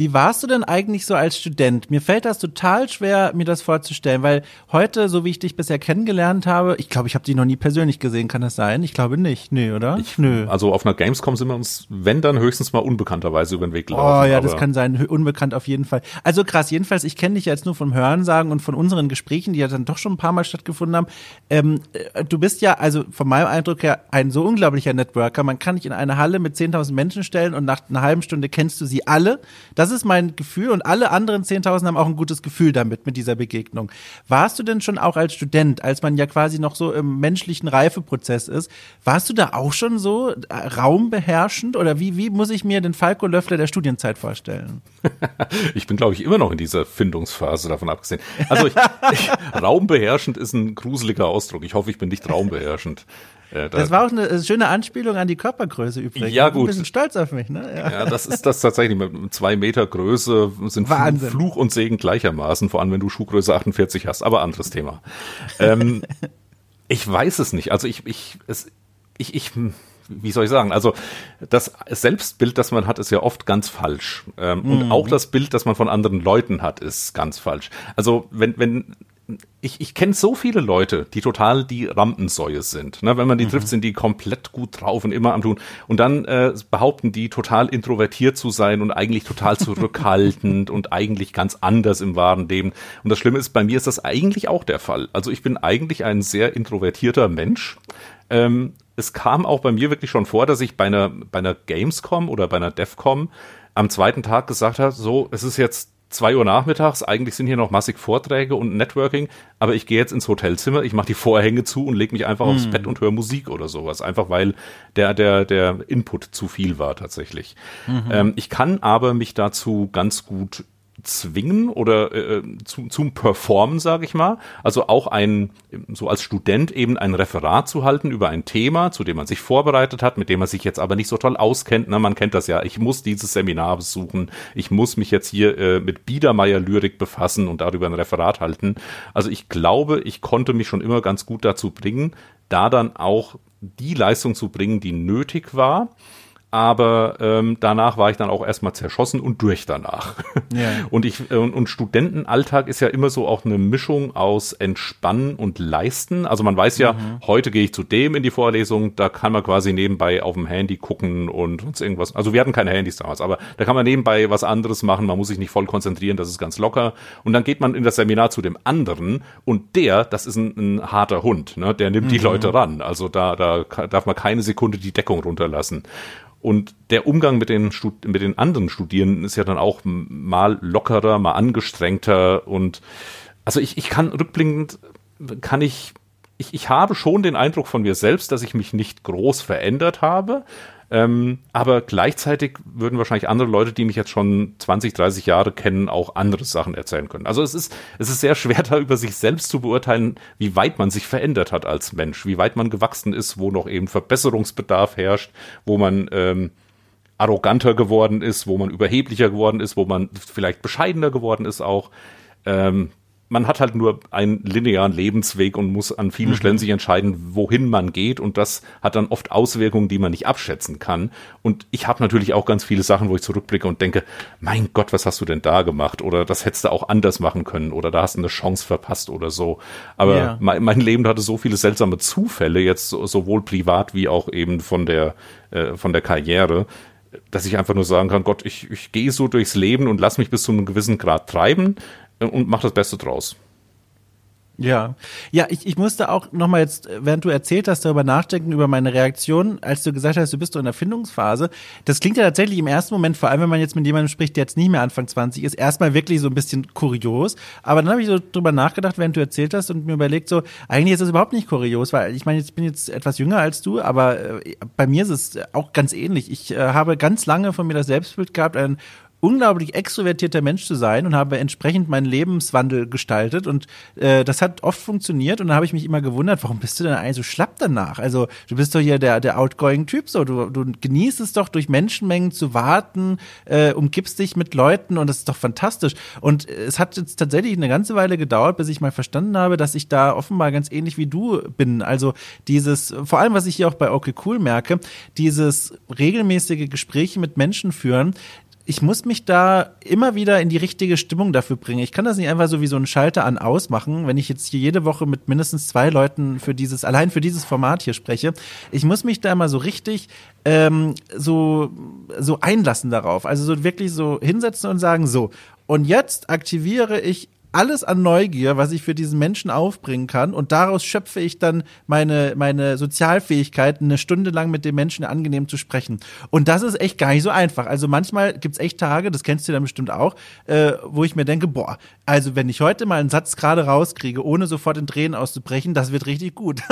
Wie warst du denn eigentlich so als Student? Mir fällt das total schwer, mir das vorzustellen, weil heute, so wie ich dich bisher kennengelernt habe, ich glaube, ich habe dich noch nie persönlich gesehen, kann das sein? Ich glaube nicht. Nö, oder? Ich, Nö. Also auf einer Gamescom sind wir uns, wenn dann höchstens mal unbekannterweise über den Weg gelaufen. Oh ja, das kann sein, unbekannt auf jeden Fall. Also krass, jedenfalls, ich kenne dich jetzt nur vom Hörensagen und von unseren Gesprächen, die ja dann doch schon ein paar Mal stattgefunden haben. Ähm, äh, du bist ja, also von meinem Eindruck her, ein so unglaublicher Networker. Man kann dich in eine Halle mit 10.000 Menschen stellen und nach einer halben Stunde kennst du sie alle. Das Das ist mein Gefühl und alle anderen 10.000 haben auch ein gutes Gefühl damit, mit dieser Begegnung. Warst du denn schon auch als Student, als man ja quasi noch so im menschlichen Reifeprozess ist, warst du da auch schon so äh, raumbeherrschend oder wie, wie muss ich mir den Falco Löffler der Studienzeit vorstellen? [laughs] ich bin, glaube ich, immer noch in dieser Findungsphase davon abgesehen. Also ich, ich, [laughs] raumbeherrschend ist ein gruseliger Ausdruck. Ich hoffe, ich bin nicht raumbeherrschend. Äh, da das war auch eine schöne Anspielung an die Körpergröße übrigens. Ja, gut. Ich bin ein bisschen stolz auf mich, ne? Ja, ja das ist das tatsächlich. Mit zwei Meter Größe sind Wahnsinn. Fluch und Segen gleichermaßen, vor allem wenn du Schuhgröße 48 hast. Aber anderes Thema. ähm, [laughs] ich weiß es nicht. Also ich, ich, es, ich, ich, wie soll ich sagen? Also das Selbstbild, das man hat, ist ja oft ganz falsch. Ähm, mhm. Und auch das Bild, das man von anderen Leuten hat, ist ganz falsch. Also wenn, wenn ich, ich kenne so viele Leute, die total die Rampensäue sind. Ne? Wenn man die mhm. trifft, sind die komplett gut drauf und immer am tun. Und dann äh, behaupten die, total introvertiert zu sein und eigentlich total [laughs] zurückhaltend und eigentlich ganz anders im wahren Leben. Und das Schlimme ist, bei mir ist das eigentlich auch der Fall. Also ich bin eigentlich ein sehr introvertierter Mensch. Ähm, es kam auch bei mir wirklich schon vor, dass ich bei einer, bei einer Gamescom oder bei einer DEFCOM am zweiten Tag gesagt habe, so, es ist jetzt zwei Uhr nachmittags, eigentlich sind hier noch massig Vorträge und Networking, aber ich gehe jetzt ins Hotelzimmer, ich mache die Vorhänge zu und lege mich einfach hm. aufs Bett und höre Musik oder sowas, einfach weil der der der Input zu viel war tatsächlich. Mhm. Ähm, ich kann aber mich dazu ganz gut zwingen oder äh, zu, zum Performen, sage ich mal. Also auch ein, so als Student eben ein Referat zu halten über ein Thema, zu dem man sich vorbereitet hat, mit dem man sich jetzt aber nicht so toll auskennt. Na, man kennt das ja. Ich muss dieses Seminar besuchen. Ich muss mich jetzt hier äh, mit Biedermeier-Lyrik befassen und darüber ein Referat halten. Also ich glaube, ich konnte mich schon immer ganz gut dazu bringen, da dann auch die Leistung zu bringen, die nötig war aber ähm, danach war ich dann auch erstmal zerschossen und durch danach. [laughs] Ja. [laughs] Und ich und, und Studentenalltag ist ja immer so auch eine Mischung aus Entspannen und Leisten. Also man weiß ja, mhm. heute gehe ich zu dem in die Vorlesung, da kann man quasi nebenbei auf dem Handy gucken und sonst irgendwas. Also wir hatten keine Handys damals, aber da kann man nebenbei was anderes machen, man muss sich nicht voll konzentrieren, das ist ganz locker. Und dann geht man in das Seminar zu dem anderen und der, das ist ein, ein harter Hund, ne? der nimmt mhm. die Leute ran. Also da, da darf man keine Sekunde die Deckung runterlassen. Und der Umgang mit den, mit den anderen Studierenden ist ja dann auch mal lockerer, mal angestrengter und also ich, ich kann rückblickend, kann ich, ich, ich habe schon den Eindruck von mir selbst, dass ich mich nicht groß verändert habe, ähm, aber gleichzeitig würden wahrscheinlich andere Leute, die mich jetzt schon 20, 30 Jahre kennen, auch andere Sachen erzählen können. Also es ist, es ist sehr schwer, [laughs] da über sich selbst zu beurteilen, wie weit man sich verändert hat als Mensch, wie weit man gewachsen ist, wo noch eben Verbesserungsbedarf herrscht, wo man ähm, arroganter geworden ist, wo man überheblicher geworden ist, wo man vielleicht bescheidener geworden ist auch. Ähm, man hat halt nur einen linearen Lebensweg und muss an vielen mhm. Stellen sich entscheiden, wohin man geht. Und das hat dann oft Auswirkungen, die man nicht abschätzen kann. Und ich habe natürlich auch ganz viele Sachen, wo ich zurückblicke und denke, mein Gott, was hast du denn da gemacht? Oder das hättest du auch anders machen können. Oder da hast du eine Chance verpasst oder so. Aber yeah. mein, mein, Leben hatte so viele seltsame Zufälle, jetzt sowohl privat wie auch eben von der, äh, von der Karriere, dass ich einfach nur sagen kann, Gott, ich, ich gehe so durchs Leben und lass mich bis zu einem gewissen Grad treiben und mach das Beste draus. Ja, ja, ich, ich musste auch nochmal jetzt, während du erzählt hast, darüber nachdenken, über meine Reaktion, als du gesagt hast, du bist so in der Findungsphase. Das klingt ja tatsächlich im ersten Moment, vor allem wenn man jetzt mit jemandem spricht, der jetzt nicht mehr Anfang 20 ist, erstmal wirklich so ein bisschen kurios. Aber dann habe ich so drüber nachgedacht, während du erzählt hast und mir überlegt, so, eigentlich ist das überhaupt nicht kurios, weil ich meine, jetzt bin jetzt etwas jünger als du, aber äh, bei mir ist es auch ganz ähnlich. Ich äh, habe ganz lange von mir das Selbstbild gehabt, ein unglaublich extrovertierter Mensch zu sein und habe entsprechend meinen Lebenswandel gestaltet und äh, das hat oft funktioniert und da habe ich mich immer gewundert, warum bist du denn eigentlich so schlapp danach? Also du bist doch hier der der outgoing Typ so, du, du genießt es doch durch Menschenmengen zu warten, äh, umgibst dich mit Leuten und das ist doch fantastisch und es hat jetzt tatsächlich eine ganze Weile gedauert, bis ich mal verstanden habe, dass ich da offenbar ganz ähnlich wie du bin. Also dieses vor allem was ich hier auch bei OK Cool merke, dieses regelmäßige Gespräche mit Menschen führen, ich muss mich da immer wieder in die richtige Stimmung dafür bringen. Ich kann das nicht einfach so wie so ein Schalter an ausmachen, wenn ich jetzt hier jede Woche mit mindestens zwei Leuten für dieses, allein für dieses Format hier spreche. Ich muss mich da immer so richtig ähm, so, so einlassen darauf. Also so wirklich so hinsetzen und sagen, so, und jetzt aktiviere ich alles an Neugier, was ich für diesen Menschen aufbringen kann und daraus schöpfe ich dann meine, meine Sozialfähigkeit, eine Stunde lang mit dem Menschen angenehm zu sprechen. Und das ist echt gar nicht so einfach. Also manchmal gibt's echt Tage, das kennst du dann bestimmt auch, äh, wo ich mir denke, boah, also wenn ich heute mal einen Satz gerade rauskriege, ohne sofort in Tränen auszubrechen, das wird richtig gut. [laughs]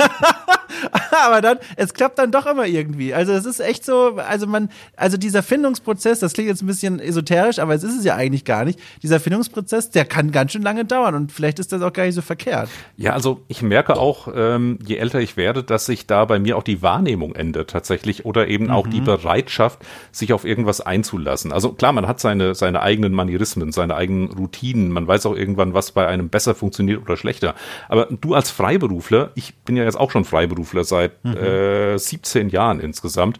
aber dann, es klappt dann doch immer irgendwie. Also es ist echt so, also man, also dieser Findungsprozess, das klingt jetzt ein bisschen esoterisch, aber es ist es ja eigentlich gar nicht. Dieser Findungsprozess, der kann ganz schön lange dauern und vielleicht ist das auch gar nicht so verkehrt. Ja, also ich merke auch, ähm, je älter ich werde, dass sich da bei mir auch die Wahrnehmung ändert tatsächlich oder eben mhm. auch die mhm. Bereitschaft, sich auf irgendwas einzulassen. Also klar, man hat seine, seine eigenen Manierismen, seine eigenen Routinen, man weiß auch irgendwann, was bei einem besser funktioniert oder schlechter. Aber du als Freiberufler, ich bin ja jetzt auch schon Freiberufler seit mhm. äh, 17 Jahren insgesamt.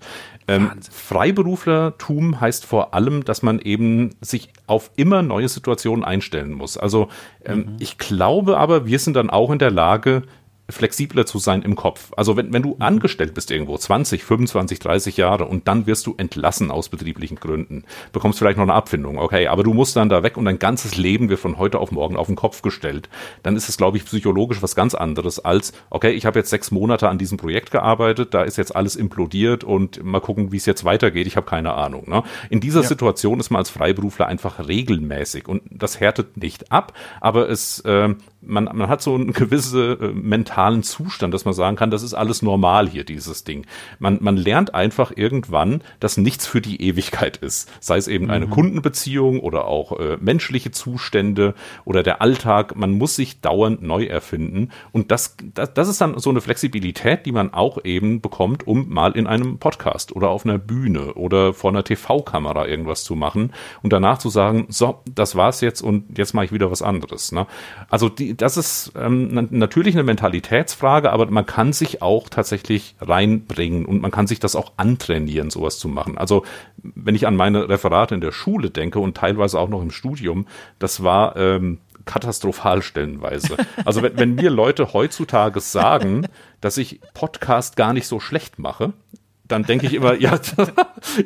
Ähm, Freiberuflertum heißt vor allem, dass man eben sich auf immer neue Situationen einstellen muss. Also ähm, mhm. ich glaube aber, wir sind dann auch in der Lage, flexibler zu sein im Kopf. Also wenn, wenn du mhm. angestellt bist irgendwo, 20, 25, 30 Jahre und dann wirst du entlassen aus betrieblichen Gründen, bekommst vielleicht noch eine Abfindung, okay, aber du musst dann da weg und dein ganzes Leben wird von heute auf morgen auf den Kopf gestellt, dann ist es, glaube ich, psychologisch was ganz anderes als, okay, ich habe jetzt sechs Monate an diesem Projekt gearbeitet, da ist jetzt alles implodiert und mal gucken, wie es jetzt weitergeht, ich habe keine Ahnung. Ne? In dieser ja. Situation ist man als Freiberufler einfach regelmäßig und das härtet nicht ab, aber es äh, man, man hat so einen gewissen äh, mentalen Zustand, dass man sagen kann, das ist alles normal hier, dieses Ding. Man, man lernt einfach irgendwann, dass nichts für die Ewigkeit ist. Sei es eben mhm. eine Kundenbeziehung oder auch äh, menschliche Zustände oder der Alltag. Man muss sich dauernd neu erfinden. Und das, das, das ist dann so eine Flexibilität, die man auch eben bekommt, um mal in einem Podcast oder auf einer Bühne oder vor einer TV-Kamera irgendwas zu machen und danach zu sagen, so, das war's jetzt und jetzt mache ich wieder was anderes. Ne? Also die, das ist ähm, natürlich eine Mentalitätsfrage, aber man kann sich auch tatsächlich reinbringen und man kann sich das auch antrainieren, sowas zu machen. Also wenn ich an meine Referate in der Schule denke und teilweise auch noch im Studium, das war ähm, katastrophal stellenweise. Also wenn, wenn mir Leute heutzutage sagen, dass ich Podcast gar nicht so schlecht mache, dann denke ich immer, [laughs] ja,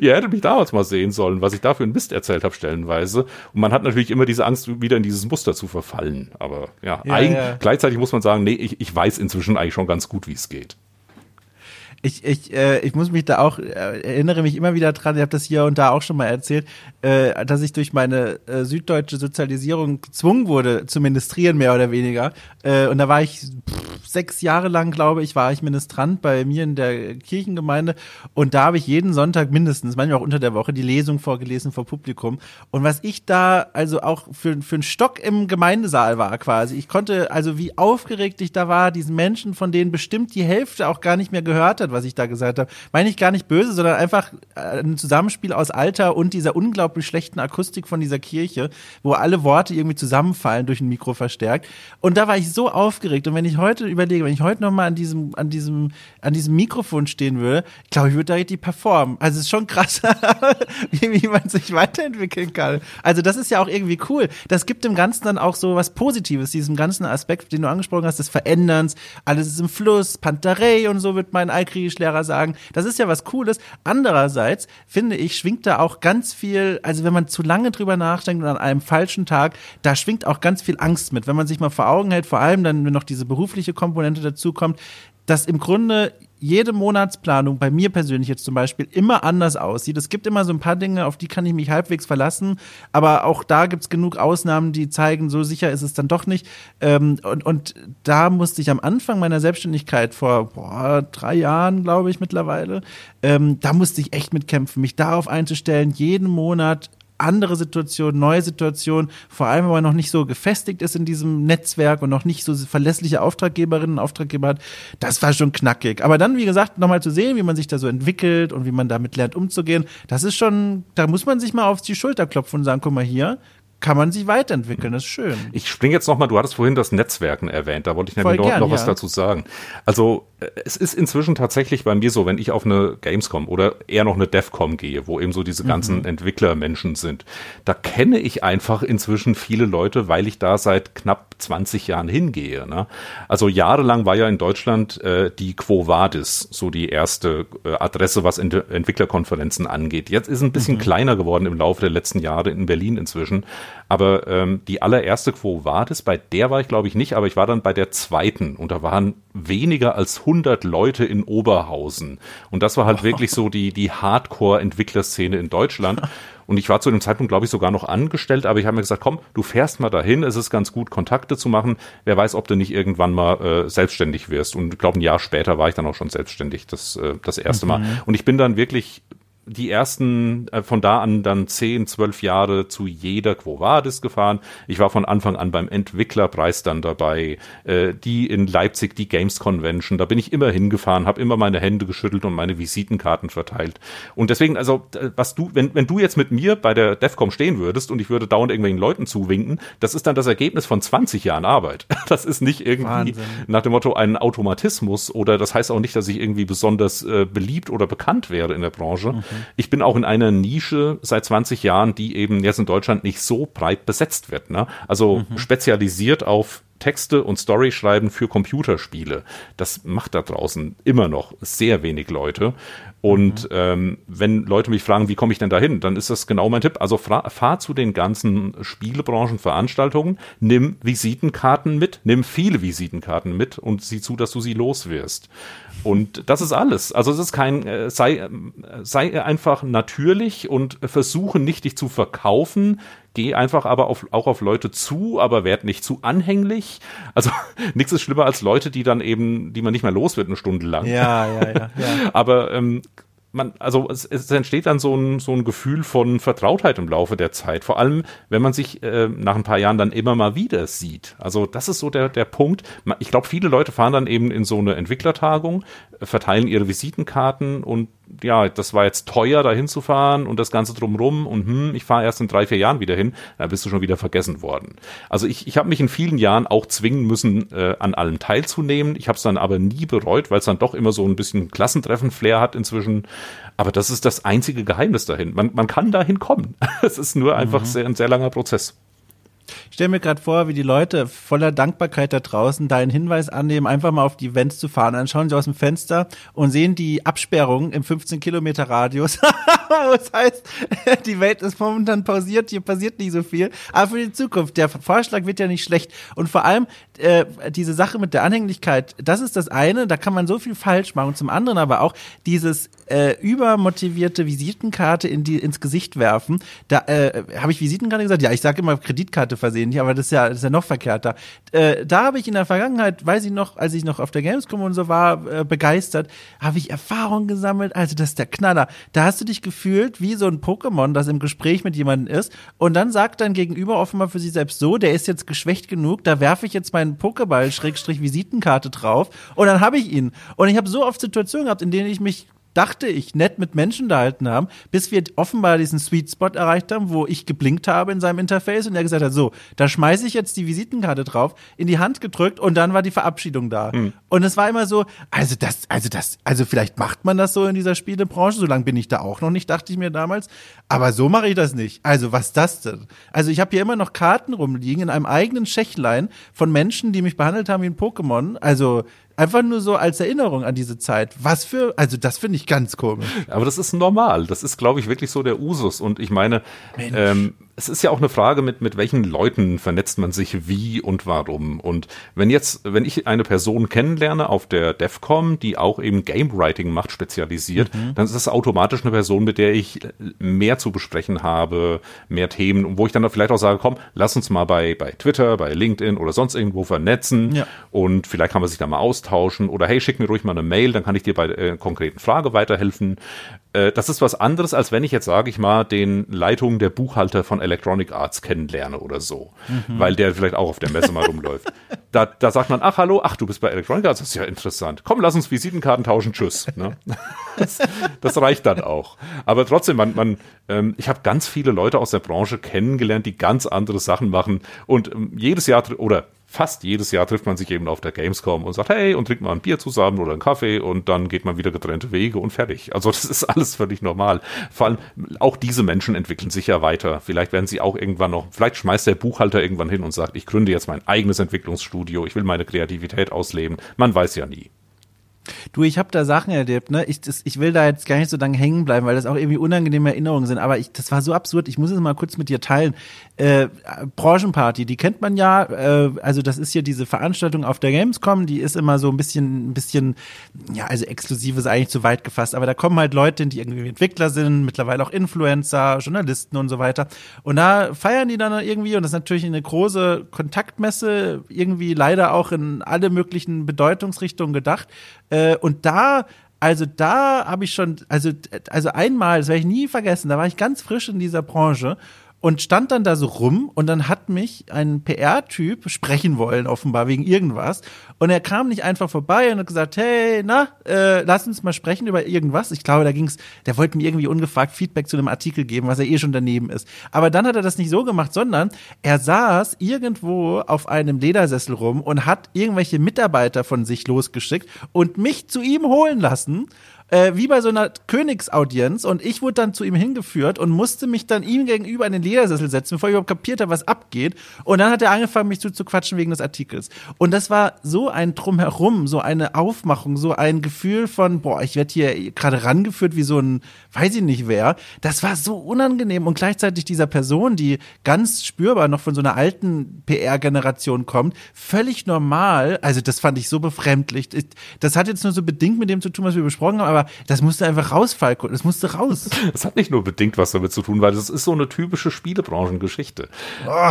ihr hättet mich damals mal sehen sollen, was ich da für einen Mist erzählt habe, stellenweise. Und man hat natürlich immer diese Angst, wieder in dieses Muster zu verfallen. Aber ja, ja, ja. gleichzeitig muss man sagen, nee, ich, ich weiß inzwischen eigentlich schon ganz gut, wie es geht ich, ich, äh, ich muss mich da auch, äh, erinnere mich immer wieder dran, ich habe das hier und da auch schon mal erzählt, äh, dass ich durch meine äh, süddeutsche Sozialisierung gezwungen wurde zu ministrieren, mehr oder weniger. Äh, und da war ich pff, sechs Jahre lang, glaube ich, war ich Ministrant bei mir in der Kirchengemeinde und da habe ich jeden Sonntag mindestens, manchmal auch unter der Woche, die Lesung vorgelesen vor Publikum. Und was ich da also auch für, für einen Stock im Gemeindesaal war quasi, ich konnte, also wie aufgeregt ich da war, diesen Menschen, von denen bestimmt die Hälfte auch gar nicht mehr gehört hat, was ich da gesagt habe. Meine ich gar nicht böse, sondern einfach äh, ein Zusammenspiel aus Alter und dieser unglaublich schlechten Akustik von dieser Kirche, wo alle Worte irgendwie zusammenfallen durch ein Mikro verstärkt. Und da war ich so aufgeregt. Und wenn ich heute überlege, wenn ich heute nochmal an diesem, an diesem, an diesem Mikrofon stehen würde, glaube ich, würde da richtig performen. Also es ist schon krass, [laughs] wie, wie man sich weiterentwickeln kann. Also das ist ja auch irgendwie cool. Das gibt dem Ganzen dann auch so was Positives, diesem ganzen Aspekt, den du angesprochen hast, des Veränderns. Alles ist im Fluss, Panterei und so wird mein Alkri Griechischlehrer sagen. Das ist ja was Cooles. Andererseits finde ich, schwingt da auch ganz viel, also wenn man zu lange drüber nachdenkt und an einem falschen Tag, da schwingt auch ganz viel Angst mit. Wenn man sich mal vor Augen hält, vor allem dann, wenn noch diese berufliche Komponente dazu kommt, dass im Grunde jede Monatsplanung bei mir persönlich jetzt zum Beispiel immer anders aussieht. Es gibt immer so ein paar Dinge, auf die kann ich mich halbwegs verlassen, aber auch da gibt es genug Ausnahmen, die zeigen, so sicher ist es dann doch nicht. Ähm, und, und da musste ich am Anfang meiner Selbstständigkeit vor boah, drei Jahren, glaube ich mittlerweile, ähm, da musste ich echt mitkämpfen, mich darauf einzustellen, jeden Monat andere Situation, neue Situation, vor allem, wenn man noch nicht so gefestigt ist in diesem Netzwerk und noch nicht so verlässliche Auftraggeberinnen und Auftraggeber hat, das war schon knackig. Aber dann, wie gesagt, nochmal zu sehen, wie man sich da so entwickelt und wie man damit lernt umzugehen, das ist schon, da muss man sich mal auf die Schulter klopfen und sagen, guck mal hier, kann man sich weiterentwickeln, das ist schön. Ich springe jetzt nochmal, du hattest vorhin das Netzwerken erwähnt, da wollte ich nämlich noch, gern, noch was dazu sagen. Also es ist inzwischen tatsächlich bei mir so, wenn ich auf eine Gamescom oder eher noch eine DevCom gehe, wo eben so diese ganzen mhm. Entwicklermenschen sind, da kenne ich einfach inzwischen viele Leute, weil ich da seit knapp 20 Jahren hingehe. Ne? Also jahrelang war ja in Deutschland äh, die Quo Vadis so die erste äh, Adresse, was Ent Entwicklerkonferenzen angeht. Jetzt ist ein bisschen mhm. kleiner geworden im Laufe der letzten Jahre in Berlin inzwischen. Aber ähm, die allererste Quo Vadis, bei der war ich glaube ich nicht, aber ich war dann bei der zweiten und da waren weniger als 100 Leute in Oberhausen. Und das war halt wirklich so die, die Hardcore-Entwicklerszene in Deutschland. Und ich war zu dem Zeitpunkt, glaube ich, sogar noch angestellt, aber ich habe mir gesagt, komm, du fährst mal dahin, es ist ganz gut, Kontakte zu machen. Wer weiß, ob du nicht irgendwann mal äh, selbstständig wirst. Und ich glaube, ein Jahr später war ich dann auch schon selbstständig, das, äh, das erste mhm. Mal. Und ich bin dann wirklich die ersten äh, von da an dann zehn, zwölf Jahre zu jeder Quo Vadis gefahren. Ich war von Anfang an beim Entwicklerpreis dann dabei, äh, die in Leipzig, die Games Convention, da bin ich immer hingefahren, habe immer meine Hände geschüttelt und meine Visitenkarten verteilt. Und deswegen, also was du, wenn, wenn du jetzt mit mir bei der DEFCOM stehen würdest und ich würde dauernd irgendwelchen Leuten zuwinken, das ist dann das Ergebnis von 20 Jahren Arbeit. [laughs] Das ist nicht irgendwie Wahnsinn. nach dem Motto ein Automatismus oder das heißt auch nicht, dass ich irgendwie besonders äh, beliebt oder bekannt wäre in der Branche. Mhm. Ich bin auch in einer Nische seit 20 Jahren, die eben jetzt in Deutschland nicht so breit besetzt wird. Ne? Also mhm. spezialisiert auf Texte und Story schreiben für Computerspiele. Das macht da draußen immer noch sehr wenig Leute. Und mhm. ähm, wenn Leute mich fragen, wie komme ich denn dahin, dann ist das genau mein Tipp. Also fahr zu den ganzen Spielebranchenveranstaltungen, nimm Visitenkarten mit, nimm viele Visitenkarten mit und sieh zu, dass du sie los wirst. Und das ist alles. Also es ist kein, äh, sei, sei einfach natürlich und versuche nicht dich zu verkaufen. Geh einfach aber auf, auch auf Leute zu, aber werd nicht zu anhänglich. Also [laughs] nichts ist schlimmer als Leute, die dann eben, die man nicht mehr los wird eine Stunde lang. Ja, ja, ja. [laughs] ja. aber ähm, man, also es, es entsteht dann so ein, so ein Gefühl von Vertrautheit im Laufe der Zeit. Vor allem, wenn man sich äh, nach ein paar Jahren dann immer mal wieder sieht. Also das ist so der, der Punkt. Ich glaube, viele Leute fahren dann eben in so eine Entwicklertagung, verteilen ihre Visitenkarten und ja, das war jetzt teuer, da hinzufahren und das Ganze drumrum und hm, ich fahre erst in drei, vier Jahren wieder hin, da bist du schon wieder vergessen worden. Also ich, ich habe mich in vielen Jahren auch zwingen müssen, äh, an allem teilzunehmen. Ich habe es dann aber nie bereut, weil es dann doch immer so ein bisschen Klassentreffen-Flair hat inzwischen. Aber das ist das einzige Geheimnis dahin. Man, man kann dahin kommen. [laughs] es ist nur einfach mhm. sehr, ein sehr langer Prozess. Ich stelle mir gerade vor, wie die Leute voller Dankbarkeit da draußen deinen Hinweis annehmen, einfach mal auf die Events zu fahren. Dann schauen sie aus dem Fenster und sehen die Absperrung im 15 Kilometer Radius. [laughs] das heißt, [laughs] die Welt ist momentan pausiert, hier passiert nicht so viel. Aber für die Zukunft, der Vorschlag wird ja nicht schlecht. Und vor allem äh, diese Sache mit der Anhänglichkeit, das ist das eine, da kann man so viel falsch machen. Zum anderen aber auch dieses äh, übermotivierte Visitenkarte in die, ins Gesicht werfen. Da äh, habe ich Visitenkarte gesagt? Ja, ich sage immer Kreditkarte Karte versehentlich, aber das ist ja, das ist ja noch verkehrter. Äh, da habe ich in der Vergangenheit, weiß ich noch, als ich noch auf der Gamescom und so war, äh, begeistert, habe ich Erfahrung gesammelt. Also das ist der Knaller. Da hast du dich gefühlt wie so ein Pokémon, das im Gespräch mit jemandem ist und dann sagt dein Gegenüber offenbar für sich selbst so, der ist jetzt geschwächt genug, da werfe ich jetzt meinen Pokéball Schrägstrich Visitenkarte drauf und dann habe ich ihn. Und ich habe so oft Situationen gehabt, in denen ich mich dachte ich, nett mit Menschen unterhalten haben, bis wir offenbar diesen Sweet Spot erreicht haben, wo ich geblinkt habe in seinem Interface und er gesagt hat, so, da schmeiße ich jetzt die Visitenkarte drauf, in die Hand gedrückt und dann war die Verabschiedung da. Mhm. Und es war immer so, also das, also das, also vielleicht macht man das so in dieser Spielebranche, so lange bin ich da auch noch nicht, dachte ich mir damals, aber so mache ich das nicht. Also was das denn? Also ich habe hier immer noch Karten rumliegen in einem eigenen Schächlein von Menschen, die mich behandelt haben wie ein Pokémon. Also Einfach nur so als Erinnerung an diese Zeit. Was für, also das finde ich ganz komisch. Aber das ist normal. Das ist, glaube ich, wirklich so der Usus. Und ich meine, ähm, es ist ja auch eine Frage, mit, mit welchen Leuten vernetzt man sich wie und warum. Und wenn jetzt, wenn ich eine Person kennenlerne auf der DEFCOM, die auch eben Game Writing macht, spezialisiert, mhm. dann ist das automatisch eine Person, mit der ich mehr zu besprechen habe, mehr Themen, wo ich dann vielleicht auch sage, komm, lass uns mal bei, bei Twitter, bei LinkedIn oder sonst irgendwo vernetzen ja. und vielleicht kann man sich da mal austauschen oder hey, schick mir ruhig mal eine Mail, dann kann ich dir bei äh, konkreten Frage weiterhelfen. Äh, das ist was anderes, als wenn ich jetzt, sage ich mal, den Leitungen der Buchhalter von Electronic Arts kennenlerne oder so, mhm. weil der vielleicht auch auf der Messe mal rumläuft. [laughs] Da, da sagt man, ach hallo, ach du bist bei Electronic Arts, das ist ja interessant. Komm, lass uns Visitenkarten tauschen, tschüss. Ne? [laughs] Das, das, reicht dann auch. Aber trotzdem, man, man, ähm, ich habe ganz viele Leute aus der Branche kennengelernt, die ganz andere Sachen machen und ähm, jedes Jahr oder fast jedes Jahr trifft man sich eben auf der Gamescom und sagt, hey, und trinkt mal ein Bier zusammen oder einen Kaffee und dann geht man wieder getrennte Wege und fertig. Also das ist alles völlig normal. Vor allem auch diese Menschen entwickeln sich ja weiter. Vielleicht werden sie auch irgendwann noch, vielleicht schmeißt der Buchhalter irgendwann hin und sagt, ich gründe jetzt mein eigenes Entwicklungsstudio, ich will meine Kreativität ausleben. Man weiß ja nie. Du, ich habe da Sachen erlebt, ne? Ich, das, ich will da jetzt gar nicht so lange hängen bleiben, weil das auch irgendwie unangenehme Erinnerungen sind. Aber ich, das war so absurd. Ich muss es mal kurz mit dir teilen. Äh, Branchenparty, die kennt man ja. Äh, also das ist hier diese Veranstaltung auf der Gamescom. Die ist immer so ein bisschen, ein bisschen, ja, also exklusiv ist eigentlich zu weit gefasst. Aber da kommen halt Leute, die irgendwie Entwickler sind, mittlerweile auch Influencer, Journalisten und so weiter. Und da feiern die dann irgendwie und das ist natürlich eine große Kontaktmesse, irgendwie leider auch in alle möglichen Bedeutungsrichtungen gedacht. Äh, und da also da habe ich schon, also, also einmal, das werde ich nie vergessen, da war ich ganz frisch in dieser Branche und stand dann da so rum und dann hat mich ein PR-Typ sprechen wollen, offenbar wegen irgendwas. Und er kam nicht einfach vorbei und hat gesagt, hey, na, äh, lass uns mal sprechen über irgendwas. Ich glaube, da ging's, der wollte mir irgendwie ungefragt Feedback zu einem Artikel geben, was er eh schon daneben ist. Aber dann hat er das nicht so gemacht, sondern er saß irgendwo auf einem Ledersessel rum und hat irgendwelche Mitarbeiter von sich losgeschickt und mich zu ihm holen lassen äh, wie bei so einer Königsaudienz und ich wurde dann zu ihm hingeführt und musste mich dann ihm gegenüber in den Ledersessel setzen, bevor ich überhaupt kapiert habe, was abgeht. Und dann hat er angefangen, mich zu, zu quatschen wegen des Artikels. Und das war so ein Drumherum, so eine Aufmachung, so ein Gefühl von, boah, ich werde hier gerade rangeführt wie so ein, weiß ich nicht wer. Das war so unangenehm und gleichzeitig dieser Person, die ganz spürbar noch von so einer alten PR-Generation kommt, völlig normal. Also das fand ich so befremdlich. Das hat jetzt nur so bedingt mit dem zu tun, was wir besprochen haben, aber das musste einfach raus, Falco. Das musste raus. [laughs] Das hat nicht nur bedingt was damit zu tun, weil das ist so eine typische Spielebranchengeschichte. Oh.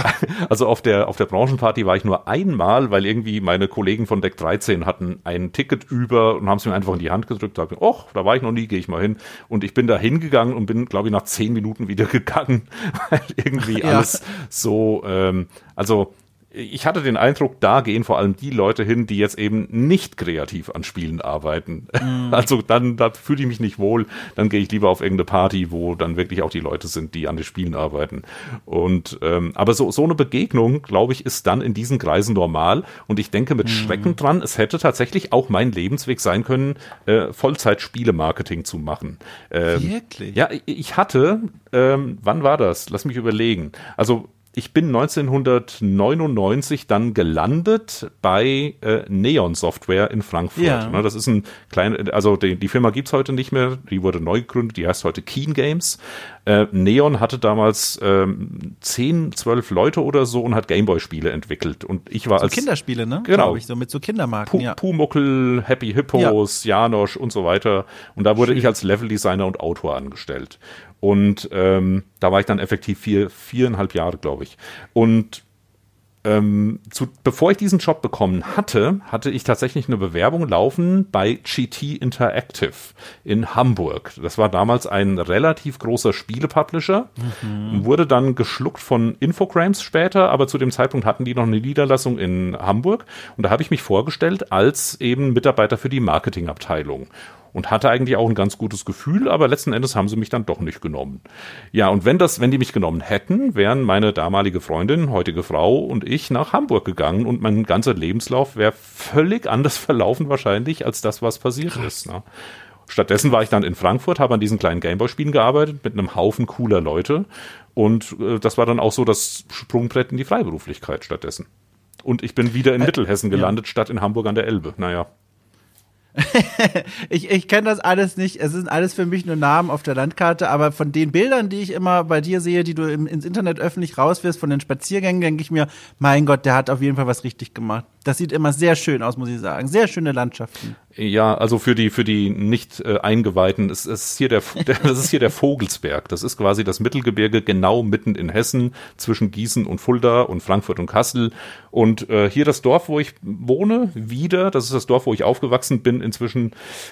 Also auf der, auf der Branchenparty war ich nur einmal, weil irgendwie meine Kollegen von Deck 13 hatten ein Ticket über und haben es mir einfach in die Hand gedrückt. Da, och, da war ich noch nie, gehe ich mal hin. Und ich bin da hingegangen und bin, glaube ich, nach zehn Minuten wieder [laughs] gegangen, weil irgendwie ja. alles so, ähm, also ich hatte den Eindruck, da gehen vor allem die Leute hin, die jetzt eben nicht kreativ an Spielen arbeiten. Mm. [laughs] Also dann, da fühle ich mich nicht wohl. Dann gehe ich lieber auf irgendeine Party, wo dann wirklich auch die Leute sind, die an den Spielen arbeiten. Und ähm, aber so so eine Begegnung, glaube ich, ist dann in diesen Kreisen normal. Und ich denke mit mm. Schrecken dran, es hätte tatsächlich auch mein Lebensweg sein können, äh, Vollzeit-Spielemarketing zu machen. Ähm, wirklich? Ja, ich hatte, ähm, wann war das? Lass mich überlegen. Also ich bin 1999 dann gelandet bei äh, Neon Software in Frankfurt. Ja. Ne, das ist ein kleiner, also die, die Firma gibt's heute nicht mehr, die wurde neu gegründet, die heißt heute Keen Games. Äh, Neon hatte damals ähm, 10, 12 Leute oder so und hat Gameboy-Spiele entwickelt. Und ich war so als Kinderspiele, ne? Genau. Ich, so mit so Kindermarken, Pu ja. Pumuckel, Happy Hippos, ja. Janosch und so weiter. Und da wurde Schön. ich als Leveldesigner und Autor angestellt. Und ähm, da war ich dann effektiv vier, viereinhalb Jahre, glaube ich. Und ähm, zu, bevor ich diesen Job bekommen hatte, hatte ich tatsächlich eine Bewerbung laufen bei GT Interactive in Hamburg. Das war damals ein relativ großer Spielepublisher, mhm. wurde dann geschluckt von Infogrames später, aber zu dem Zeitpunkt hatten die noch eine Niederlassung in Hamburg und da habe ich mich vorgestellt als eben Mitarbeiter für die Marketingabteilung und hatte eigentlich auch ein ganz gutes Gefühl, aber letzten Endes haben sie mich dann doch nicht genommen. Ja, und wenn das, wenn die mich genommen hätten, wären meine damalige Freundin, heutige Frau und ich nach Hamburg gegangen und mein ganzer Lebenslauf wäre völlig anders [laughs] verlaufen wahrscheinlich als das, was passiert Krass. ist. Ne? Stattdessen war ich dann in Frankfurt, habe an diesen kleinen Gameboy-Spielen gearbeitet mit einem Haufen cooler Leute und äh, das war dann auch so das Sprungbrett in die Freiberuflichkeit stattdessen. Und ich bin wieder in äh, Mittelhessen gelandet, ja. statt in Hamburg an der Elbe. Naja. [laughs] ich ich kenne das alles nicht. Es sind alles für mich nur Namen auf der Landkarte, aber von den Bildern, die ich immer bei dir sehe, die du im, ins Internet öffentlich rauswirfst, von den Spaziergängen, denke ich mir, mein Gott, der hat auf jeden Fall was richtig gemacht. Das sieht immer sehr schön aus, muss ich sagen. Sehr schöne Landschaften. Ja, also für die für die nicht äh, eingeweihten, es, es ist hier der, [laughs] der das ist hier der Vogelsberg. Das ist quasi das Mittelgebirge genau mitten in Hessen zwischen Gießen und Fulda und Frankfurt und Kassel und äh, hier das Dorf, wo ich wohne, wieder, das ist das Dorf, wo ich aufgewachsen bin inzwischen.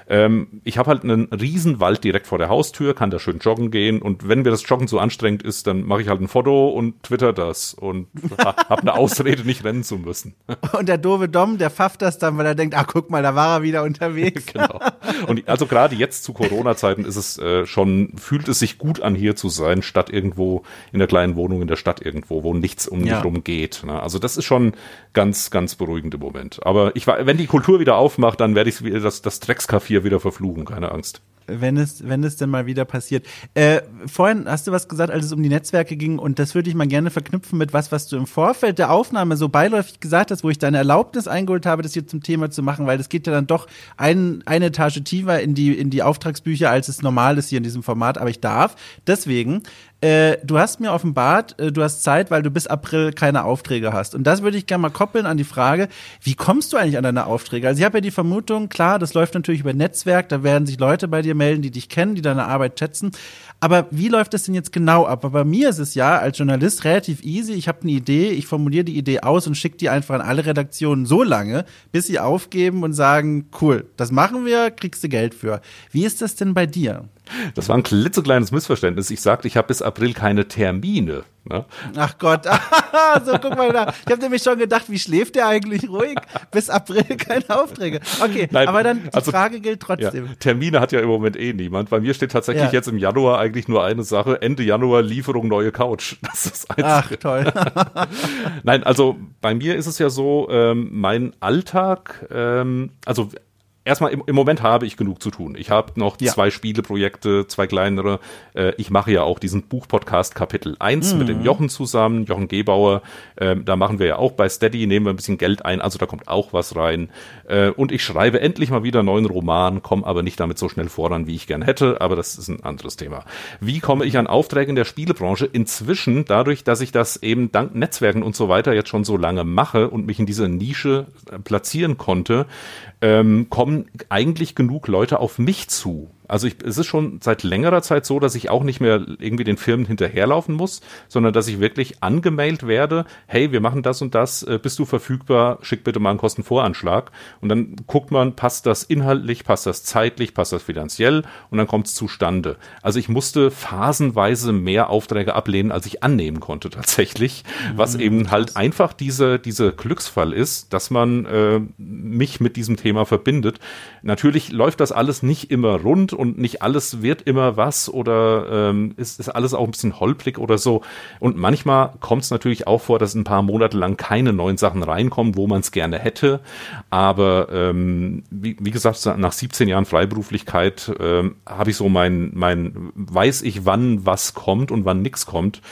Ähm, ich habe halt einen Riesenwald direkt vor der Haustür, kann da schön joggen gehen und wenn mir das Joggen so anstrengend ist, dann mache ich halt ein Foto und twitter das und habe eine Ausrede, nicht rennen zu müssen. [laughs] Und der doofe Dom, der pfafft das dann, weil er denkt, ach guck mal, da war er wieder unterwegs. [laughs] genau. Und also gerade jetzt zu Corona-Zeiten ist es äh, schon, fühlt es sich gut an, hier zu sein, statt irgendwo in der kleinen Wohnung in der Stadt irgendwo, wo nichts um ja. mich rum geht. Ne? Also das ist schon ganz, ganz beruhigend im Moment. Aber ich war, wenn die Kultur wieder aufmacht, dann werde ich das, das Dreckskaff wieder verfluchen, keine Angst wenn es, wenn es denn mal wieder passiert. Äh, vorhin hast du was gesagt, als es um die Netzwerke ging, und das würde ich mal gerne verknüpfen mit was, was du im Vorfeld der Aufnahme so beiläufig gesagt hast, wo ich deine Erlaubnis eingeholt habe, das hier zum Thema zu machen, weil das geht ja dann doch ein, eine Etage tiefer in die, in die Auftragsbücher, als es normal ist hier in diesem Format, aber ich darf. Deswegen, äh, du hast mir offenbart, äh, du hast Zeit, weil du bis April keine Aufträge hast. Und das würde ich gerne mal koppeln an die Frage, wie kommst du eigentlich an deine Aufträge? Also ich habe ja die Vermutung, klar, das läuft natürlich über Netzwerk, da werden sich Leute bei dir melden, die dich kennen, die deine Arbeit schätzen. Aber wie läuft das denn jetzt genau ab? Aber bei mir ist es ja als Journalist relativ easy. Ich habe eine Idee, ich formuliere die Idee aus und schicke die einfach an alle Redaktionen so lange, bis sie aufgeben und sagen, cool, das machen wir, kriegst du Geld für. Wie ist das denn bei dir? Das war ein klitzekleines Missverständnis. Ich sagte, ich habe bis April keine Termine. Ne? Ach Gott, [laughs] so guck mal da. Ich habe nämlich schon gedacht, wie schläft der eigentlich ruhig? Bis April [laughs] keine Aufträge. Okay, Nein, aber dann die also, Frage gilt trotzdem. Ja, Termine hat ja im Moment eh niemand. Bei mir steht tatsächlich ja. jetzt im Januar eigentlich nur eine Sache. Ende Januar Lieferung neue Couch. [laughs] Das ist das Einzige. Ach toll. Nein, also bei mir ist es ja so, ähm, mein Alltag, ähm, also erstmal im, im Moment habe ich genug zu tun. Ich habe noch ja. zwei Spieleprojekte, zwei kleinere. Äh, ich mache ja auch diesen Buchpodcast Kapitel 1 mhm. mit dem mhm. Jochen zusammen, Jochen Gebauer. Ähm, da machen wir ja auch bei Steady, nehmen wir ein bisschen Geld ein, also da kommt auch was rein. Äh, und ich schreibe endlich mal wieder einen neuen Roman, komme aber nicht damit so schnell voran, wie ich gern hätte, aber das ist ein anderes Thema. Wie komme ich an Aufträge in der Spielebranche? Inzwischen, dadurch, dass ich das eben dank Netzwerken und so weiter jetzt schon so lange mache und mich in diese Nische äh, platzieren konnte, ähm, kommen eigentlich genug Leute auf mich zu. Also ich, es ist schon seit längerer Zeit so, dass ich auch nicht mehr irgendwie den Firmen hinterherlaufen muss, sondern dass ich wirklich angemailt werde, hey, wir machen das und das, äh, bist du verfügbar, schick bitte mal einen Kostenvoranschlag. Und dann guckt man, passt das inhaltlich, passt das zeitlich, passt das finanziell und dann kommt es zustande. Also ich musste phasenweise mehr Aufträge ablehnen, als ich annehmen konnte tatsächlich, mhm, was eben halt einfach diese, diese Glücksfall ist, dass man äh, mich mit diesem Thema verbindet. Natürlich läuft das alles nicht immer rund und nicht alles wird immer was oder ähm, ist, ist alles auch ein bisschen holprig oder so. Und manchmal kommt es natürlich auch vor, dass ein paar Monate lang keine neuen Sachen reinkommen, wo man es gerne hätte. Aber ähm, wie, wie gesagt, nach 17 Jahren Freiberuflichkeit ähm, habe ich so mein, mein, weiß ich, wann was kommt und wann nichts kommt.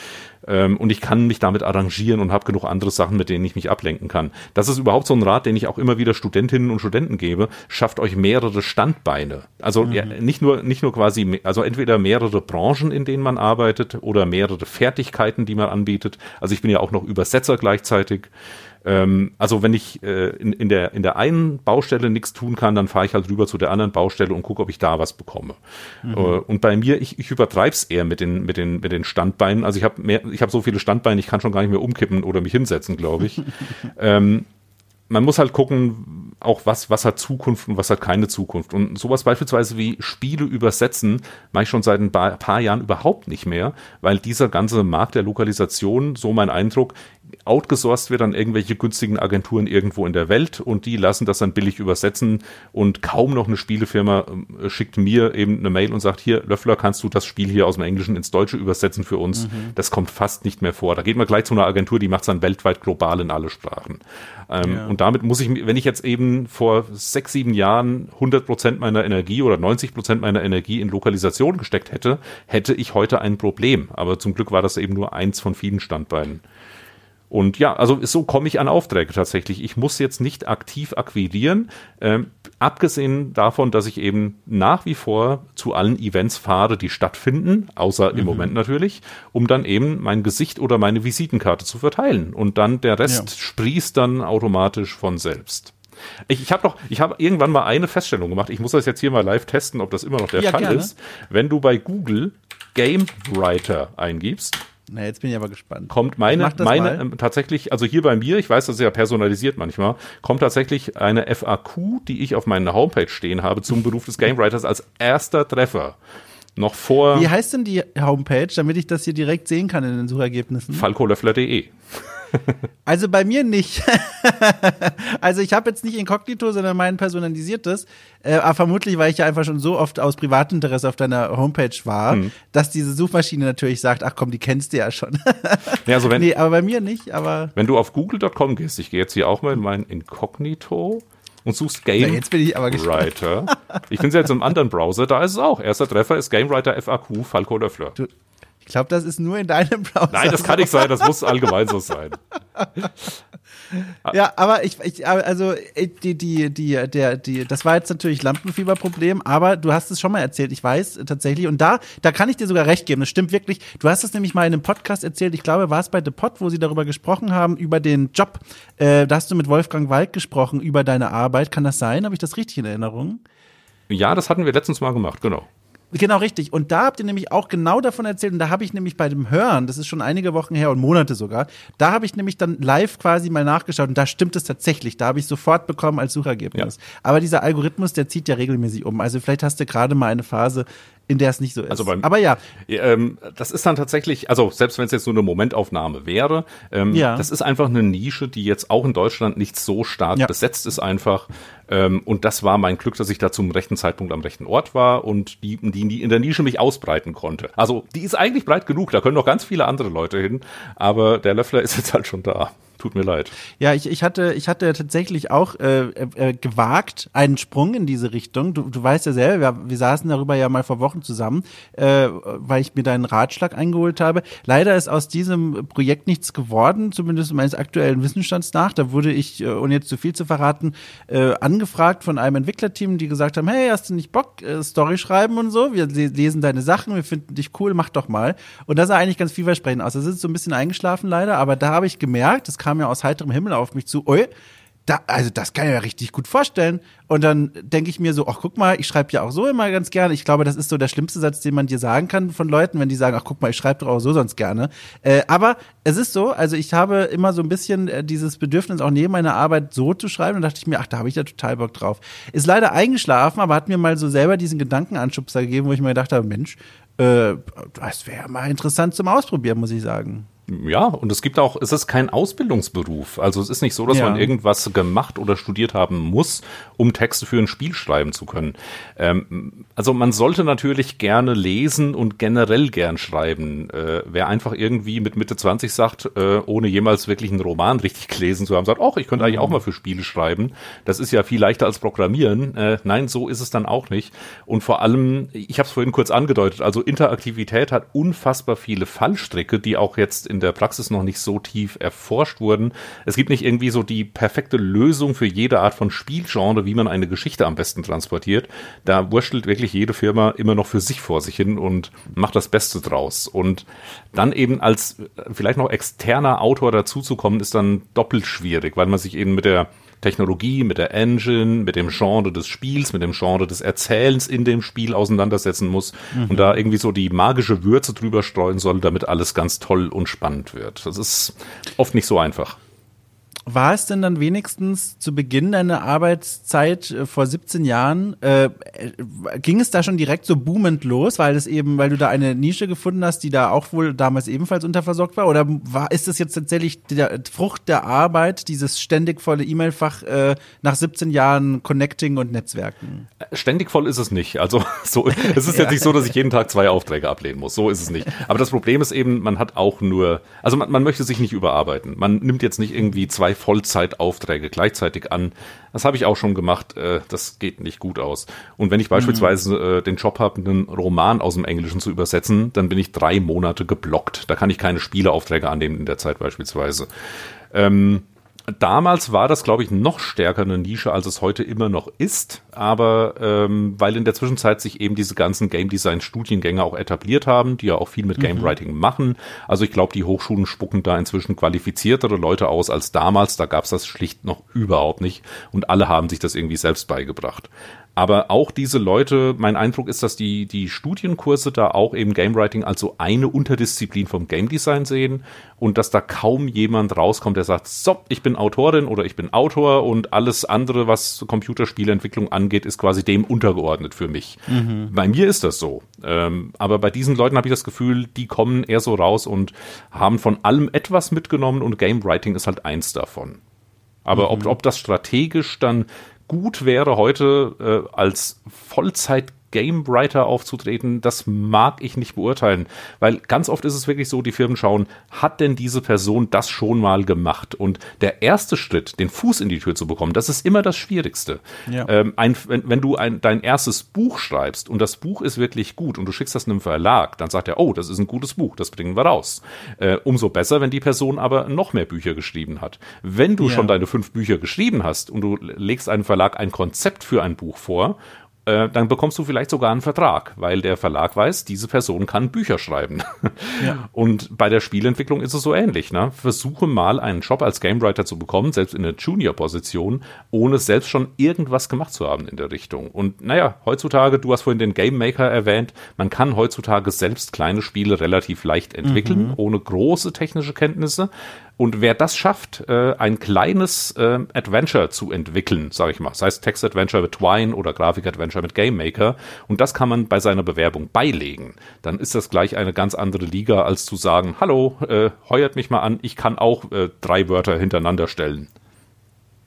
Ähm, und ich kann mich damit arrangieren und habe genug andere Sachen, mit denen ich mich ablenken kann. Das ist überhaupt so ein Rat, den ich auch immer wieder Studentinnen und Studenten gebe. Schafft euch mehrere Standbeine. Also mhm. ja, nicht nur nicht nur quasi, also entweder mehrere Branchen, in denen man arbeitet, oder mehrere Fertigkeiten, die man anbietet. Also ich bin ja auch noch Übersetzer gleichzeitig. Ähm, also wenn ich äh, in, in, der, in der einen Baustelle nichts tun kann, dann fahre ich halt rüber zu der anderen Baustelle und gucke, ob ich da was bekomme. Mhm. Äh, und bei mir, ich, ich übertreibe es eher mit den, mit, den, mit den Standbeinen. Also ich habe mehr, ich habe so viele Standbeine, ich kann schon gar nicht mehr umkippen oder mich hinsetzen, glaube ich. [laughs] ähm, man muss halt gucken, auch was, was hat Zukunft und was hat keine Zukunft. Und sowas beispielsweise wie Spiele übersetzen, mache ich schon seit ein paar Jahren überhaupt nicht mehr, weil dieser ganze Markt der Lokalisation, so mein Eindruck, outgesourced wird an irgendwelche günstigen Agenturen irgendwo in der Welt und die lassen das dann billig übersetzen und kaum noch eine Spielefirma äh, schickt mir eben eine Mail und sagt, hier, Löffler, kannst du das Spiel hier aus dem Englischen ins Deutsche übersetzen für uns? Mhm. Das kommt fast nicht mehr vor. Da geht man gleich zu einer Agentur, die macht es dann weltweit global in alle Sprachen. Ähm, ja. Und damit muss ich, wenn ich jetzt eben vor sechs, sieben Jahren 100 Prozent meiner Energie oder 90 Prozent meiner Energie in Lokalisation gesteckt hätte, hätte ich heute ein Problem. Aber zum Glück war das eben nur eins von vielen Standbeinen. Und ja, also so komme ich an Aufträge tatsächlich. Ich muss jetzt nicht aktiv akquirieren, ähm, abgesehen davon, dass ich eben nach wie vor zu allen Events fahre, die stattfinden, außer mhm. im Moment natürlich, um dann eben mein Gesicht oder meine Visitenkarte zu verteilen. Und dann der Rest ja. sprießt dann automatisch von selbst. Ich, ich habe noch, ich habe irgendwann mal eine Feststellung gemacht. Ich muss das jetzt hier mal live testen, ob das immer noch der ja, Fall gerne. ist. Wenn du bei Google Game Writer eingibst, na, jetzt bin ich aber gespannt. Kommt meine, meine ähm, tatsächlich, also hier bei mir, ich weiß, das ist ja personalisiert manchmal, kommt tatsächlich eine FAQ, die ich auf meiner Homepage stehen habe, zum Beruf des Game Writers als erster Treffer. Noch vor. Wie heißt denn die Homepage, damit ich das hier direkt sehen kann in den Suchergebnissen? falkolöffler.de. Also bei mir nicht. [laughs] also ich habe jetzt nicht Inkognito, sondern mein personalisiertes. Äh, aber vermutlich, weil ich ja einfach schon so oft aus Privatinteresse auf deiner Homepage war, hm. dass diese Suchmaschine natürlich sagt, ach komm, die kennst du ja schon. [laughs] ja, also wenn, nee, aber bei mir nicht. Aber wenn du auf google.com gehst, ich gehe jetzt hier auch mal in mein Inkognito und suchst Game jetzt bin ich aber Writer. Ich finde es jetzt im anderen Browser, da ist es auch. Erster Treffer ist Game Writer FAQ Falco Löffler. Du, ich glaube, das ist nur in deinem Browser. Nein, das kann nicht sein, das muss allgemein so sein. Ja, aber ich, ich also die, die, die, der, die, das war jetzt natürlich Lampenfieberproblem, aber du hast es schon mal erzählt, ich weiß tatsächlich, und da, da kann ich dir sogar recht geben, das stimmt wirklich. Du hast es nämlich mal in einem Podcast erzählt, ich glaube, war es bei The Pod, wo sie darüber gesprochen haben, über den Job. Äh, da hast du mit Wolfgang Wald gesprochen über deine Arbeit. Kann das sein? Habe ich das richtig in Erinnerung? Ja, das hatten wir letztens mal gemacht, genau. Genau, richtig. Und da habt ihr nämlich auch genau davon erzählt. Und da habe ich nämlich bei dem Hören, das ist schon einige Wochen her und Monate sogar, da habe ich nämlich dann live quasi mal nachgeschaut und da stimmt es tatsächlich. Da habe ich sofort bekommen als Suchergebnis. Ja. Aber dieser Algorithmus, der zieht ja regelmäßig um. Also vielleicht hast du gerade mal eine Phase, in der es nicht so ist. Also beim, Aber ja. Ähm, das ist dann tatsächlich, also selbst wenn es jetzt nur eine Momentaufnahme wäre, ähm, ja. das ist einfach eine Nische, die jetzt auch in Deutschland nicht so stark ja. besetzt ist einfach. Ähm, und das war mein Glück, dass ich da zum rechten Zeitpunkt am rechten Ort war und die, die in der Nische mich ausbreiten konnte. Also die ist eigentlich breit genug, da können noch ganz viele andere Leute hin, aber der Löffler [laughs] ist jetzt halt schon da. Tut mir leid. Ja, ich, ich hatte, ich hatte tatsächlich auch äh, äh, gewagt einen Sprung in diese Richtung. Du, du weißt ja selber, wir, wir saßen darüber ja mal vor Wochen zusammen, äh, weil ich mir deinen Ratschlag eingeholt habe. Leider ist aus diesem Projekt nichts geworden, zumindest meines aktuellen Wissensstands nach. Da wurde ich, äh, ohne jetzt zu viel zu verraten, äh, angefragt von einem Entwicklerteam, die gesagt haben, hey, hast du nicht Bock, äh, Story schreiben und so? Wir lesen deine Sachen, wir finden dich cool, mach doch mal. Und das sah eigentlich ganz vielversprechend aus. Das ist so ein bisschen eingeschlafen leider, aber da habe ich gemerkt, das kam kam ja aus heiterem Himmel auf mich zu, oi, da, also das kann ich mir richtig gut vorstellen. Und dann denke ich mir so, ach guck mal, ich schreibe ja auch so immer ganz gerne. Ich glaube, das ist so der schlimmste Satz, den man dir sagen kann von Leuten, wenn die sagen, ach guck mal, ich schreibe doch auch so sonst gerne. Äh, aber es ist so, also ich habe immer so ein bisschen äh, dieses Bedürfnis, auch neben meiner Arbeit so zu schreiben. Und dachte ich mir, ach, da habe ich ja total Bock drauf. Ist leider eingeschlafen, aber hat mir mal so selber diesen Gedankenanschubser gegeben, wo ich mir gedacht habe, Mensch, äh, das wäre mal interessant zum Ausprobieren, muss ich sagen. Ja, und es gibt auch, es ist kein Ausbildungsberuf. Also es ist nicht so, dass ja. man irgendwas gemacht oder studiert haben muss, um Texte für ein Spiel schreiben zu können. Ähm, also man sollte natürlich gerne lesen und generell gern schreiben. Äh, wer einfach irgendwie mit Mitte 20 sagt, äh, ohne jemals wirklich einen Roman richtig gelesen zu haben, sagt, ach, ich könnte eigentlich auch mal für Spiele schreiben. Das ist ja viel leichter als Programmieren. Äh, nein, so ist es dann auch nicht. Und vor allem, ich habe es vorhin kurz angedeutet, also Interaktivität hat unfassbar viele Fallstricke, die auch jetzt in der Praxis noch nicht so tief erforscht wurden. Es gibt nicht irgendwie so die perfekte Lösung für jede Art von Spielgenre, wie man eine Geschichte am besten transportiert. Da wurschtelt wirklich jede Firma immer noch für sich vor sich hin und macht das Beste draus. Und dann eben als vielleicht noch externer Autor dazuzukommen, ist dann doppelt schwierig, weil man sich eben mit der Technologie, mit der Engine, mit dem Genre des Spiels, mit dem Genre des Erzählens in dem Spiel auseinandersetzen muss mhm. und da irgendwie so die magische Würze drüber streuen soll, damit alles ganz toll und spannend wird. Das ist oft nicht so einfach. War es denn dann wenigstens zu Beginn deiner Arbeitszeit äh, vor 17 Jahren, äh, äh, ging es da schon direkt so boomend los, weil es eben, weil du da eine Nische gefunden hast, die da auch wohl damals ebenfalls unterversorgt war? Oder war, ist es jetzt tatsächlich der Frucht der Arbeit, dieses ständig volle E-Mail-Fach äh, nach 17 Jahren Connecting und Netzwerken? Ständig voll ist es nicht. Also [laughs] so, es ist [laughs] ja. jetzt nicht so, dass ich jeden Tag zwei Aufträge ablehnen muss. So ist es nicht. Aber das Problem ist eben, man hat auch nur, also man, man möchte sich nicht überarbeiten. Man nimmt jetzt nicht irgendwie zwei Vollzeitaufträge gleichzeitig an. Das habe ich auch schon gemacht. Äh, das geht nicht gut aus. Und wenn ich beispielsweise mhm. äh, den Job habe, einen Roman aus dem Englischen zu übersetzen, dann bin ich drei Monate geblockt. Da kann ich keine Spieleaufträge annehmen in der Zeit beispielsweise. Ähm, Damals war das, glaube ich, noch stärker eine Nische, als es heute immer noch ist. Aber ähm, weil in der Zwischenzeit sich eben diese ganzen Game Design Studiengänge auch etabliert haben, die ja auch viel mit mhm. Game Writing machen. Also ich glaube, die Hochschulen spucken da inzwischen qualifiziertere Leute aus als damals. Da gab es das schlicht noch überhaupt nicht. Und alle haben sich das irgendwie selbst beigebracht. Aber auch diese Leute, mein Eindruck ist, dass die, die Studienkurse da auch eben Game Writing als so eine Unterdisziplin vom Game Design sehen und dass da kaum jemand rauskommt, der sagt, so, ich bin Autorin oder ich bin Autor und alles andere, was Computerspielentwicklung angeht, ist quasi dem untergeordnet für mich. Mhm. Bei mir ist das so. Ähm, aber bei diesen Leuten habe ich das Gefühl, die kommen eher so raus und haben von allem etwas mitgenommen und Game Writing ist halt eins davon. Aber mhm. ob, ob das strategisch dann gut wäre heute äh, als Vollzeit Game Writer aufzutreten, das mag ich nicht beurteilen, weil ganz oft ist es wirklich so, die Firmen schauen, hat denn diese Person das schon mal gemacht? Und der erste Schritt, den Fuß in die Tür zu bekommen, das ist immer das Schwierigste. Ja. Ähm, ein, wenn, wenn, du ein, dein erstes Buch schreibst und das Buch ist wirklich gut und du schickst das einem Verlag, dann sagt er, oh, das ist ein gutes Buch, das bringen wir raus. Äh, umso besser, wenn die Person aber noch mehr Bücher geschrieben hat. Wenn du ja. schon deine fünf Bücher geschrieben hast und du legst einem Verlag ein Konzept für ein Buch vor äh, dann bekommst du vielleicht sogar einen Vertrag, weil der Verlag weiß, diese Person kann Bücher schreiben. [laughs] Ja. Und bei der Spielentwicklung ist es so ähnlich. Ne? Versuche mal einen Job als Gamewriter zu bekommen, selbst in der Junior-Position, ohne selbst schon irgendwas gemacht zu haben in der Richtung. Und naja, heutzutage, du hast vorhin den Game Maker erwähnt, man kann heutzutage selbst kleine Spiele relativ leicht entwickeln, mhm. ohne große technische Kenntnisse. Und wer das schafft, äh, ein kleines äh, Adventure zu entwickeln, sage ich mal, sei es Text-Adventure mit Twine oder Grafik-Adventure mit Game Maker, und das kann man bei seiner Bewerbung beilegen, dann ist das gleich eine ganz andere Liga, als zu sagen, hallo, äh, heuert mich mal an, ich kann auch äh, drei Wörter hintereinander stellen.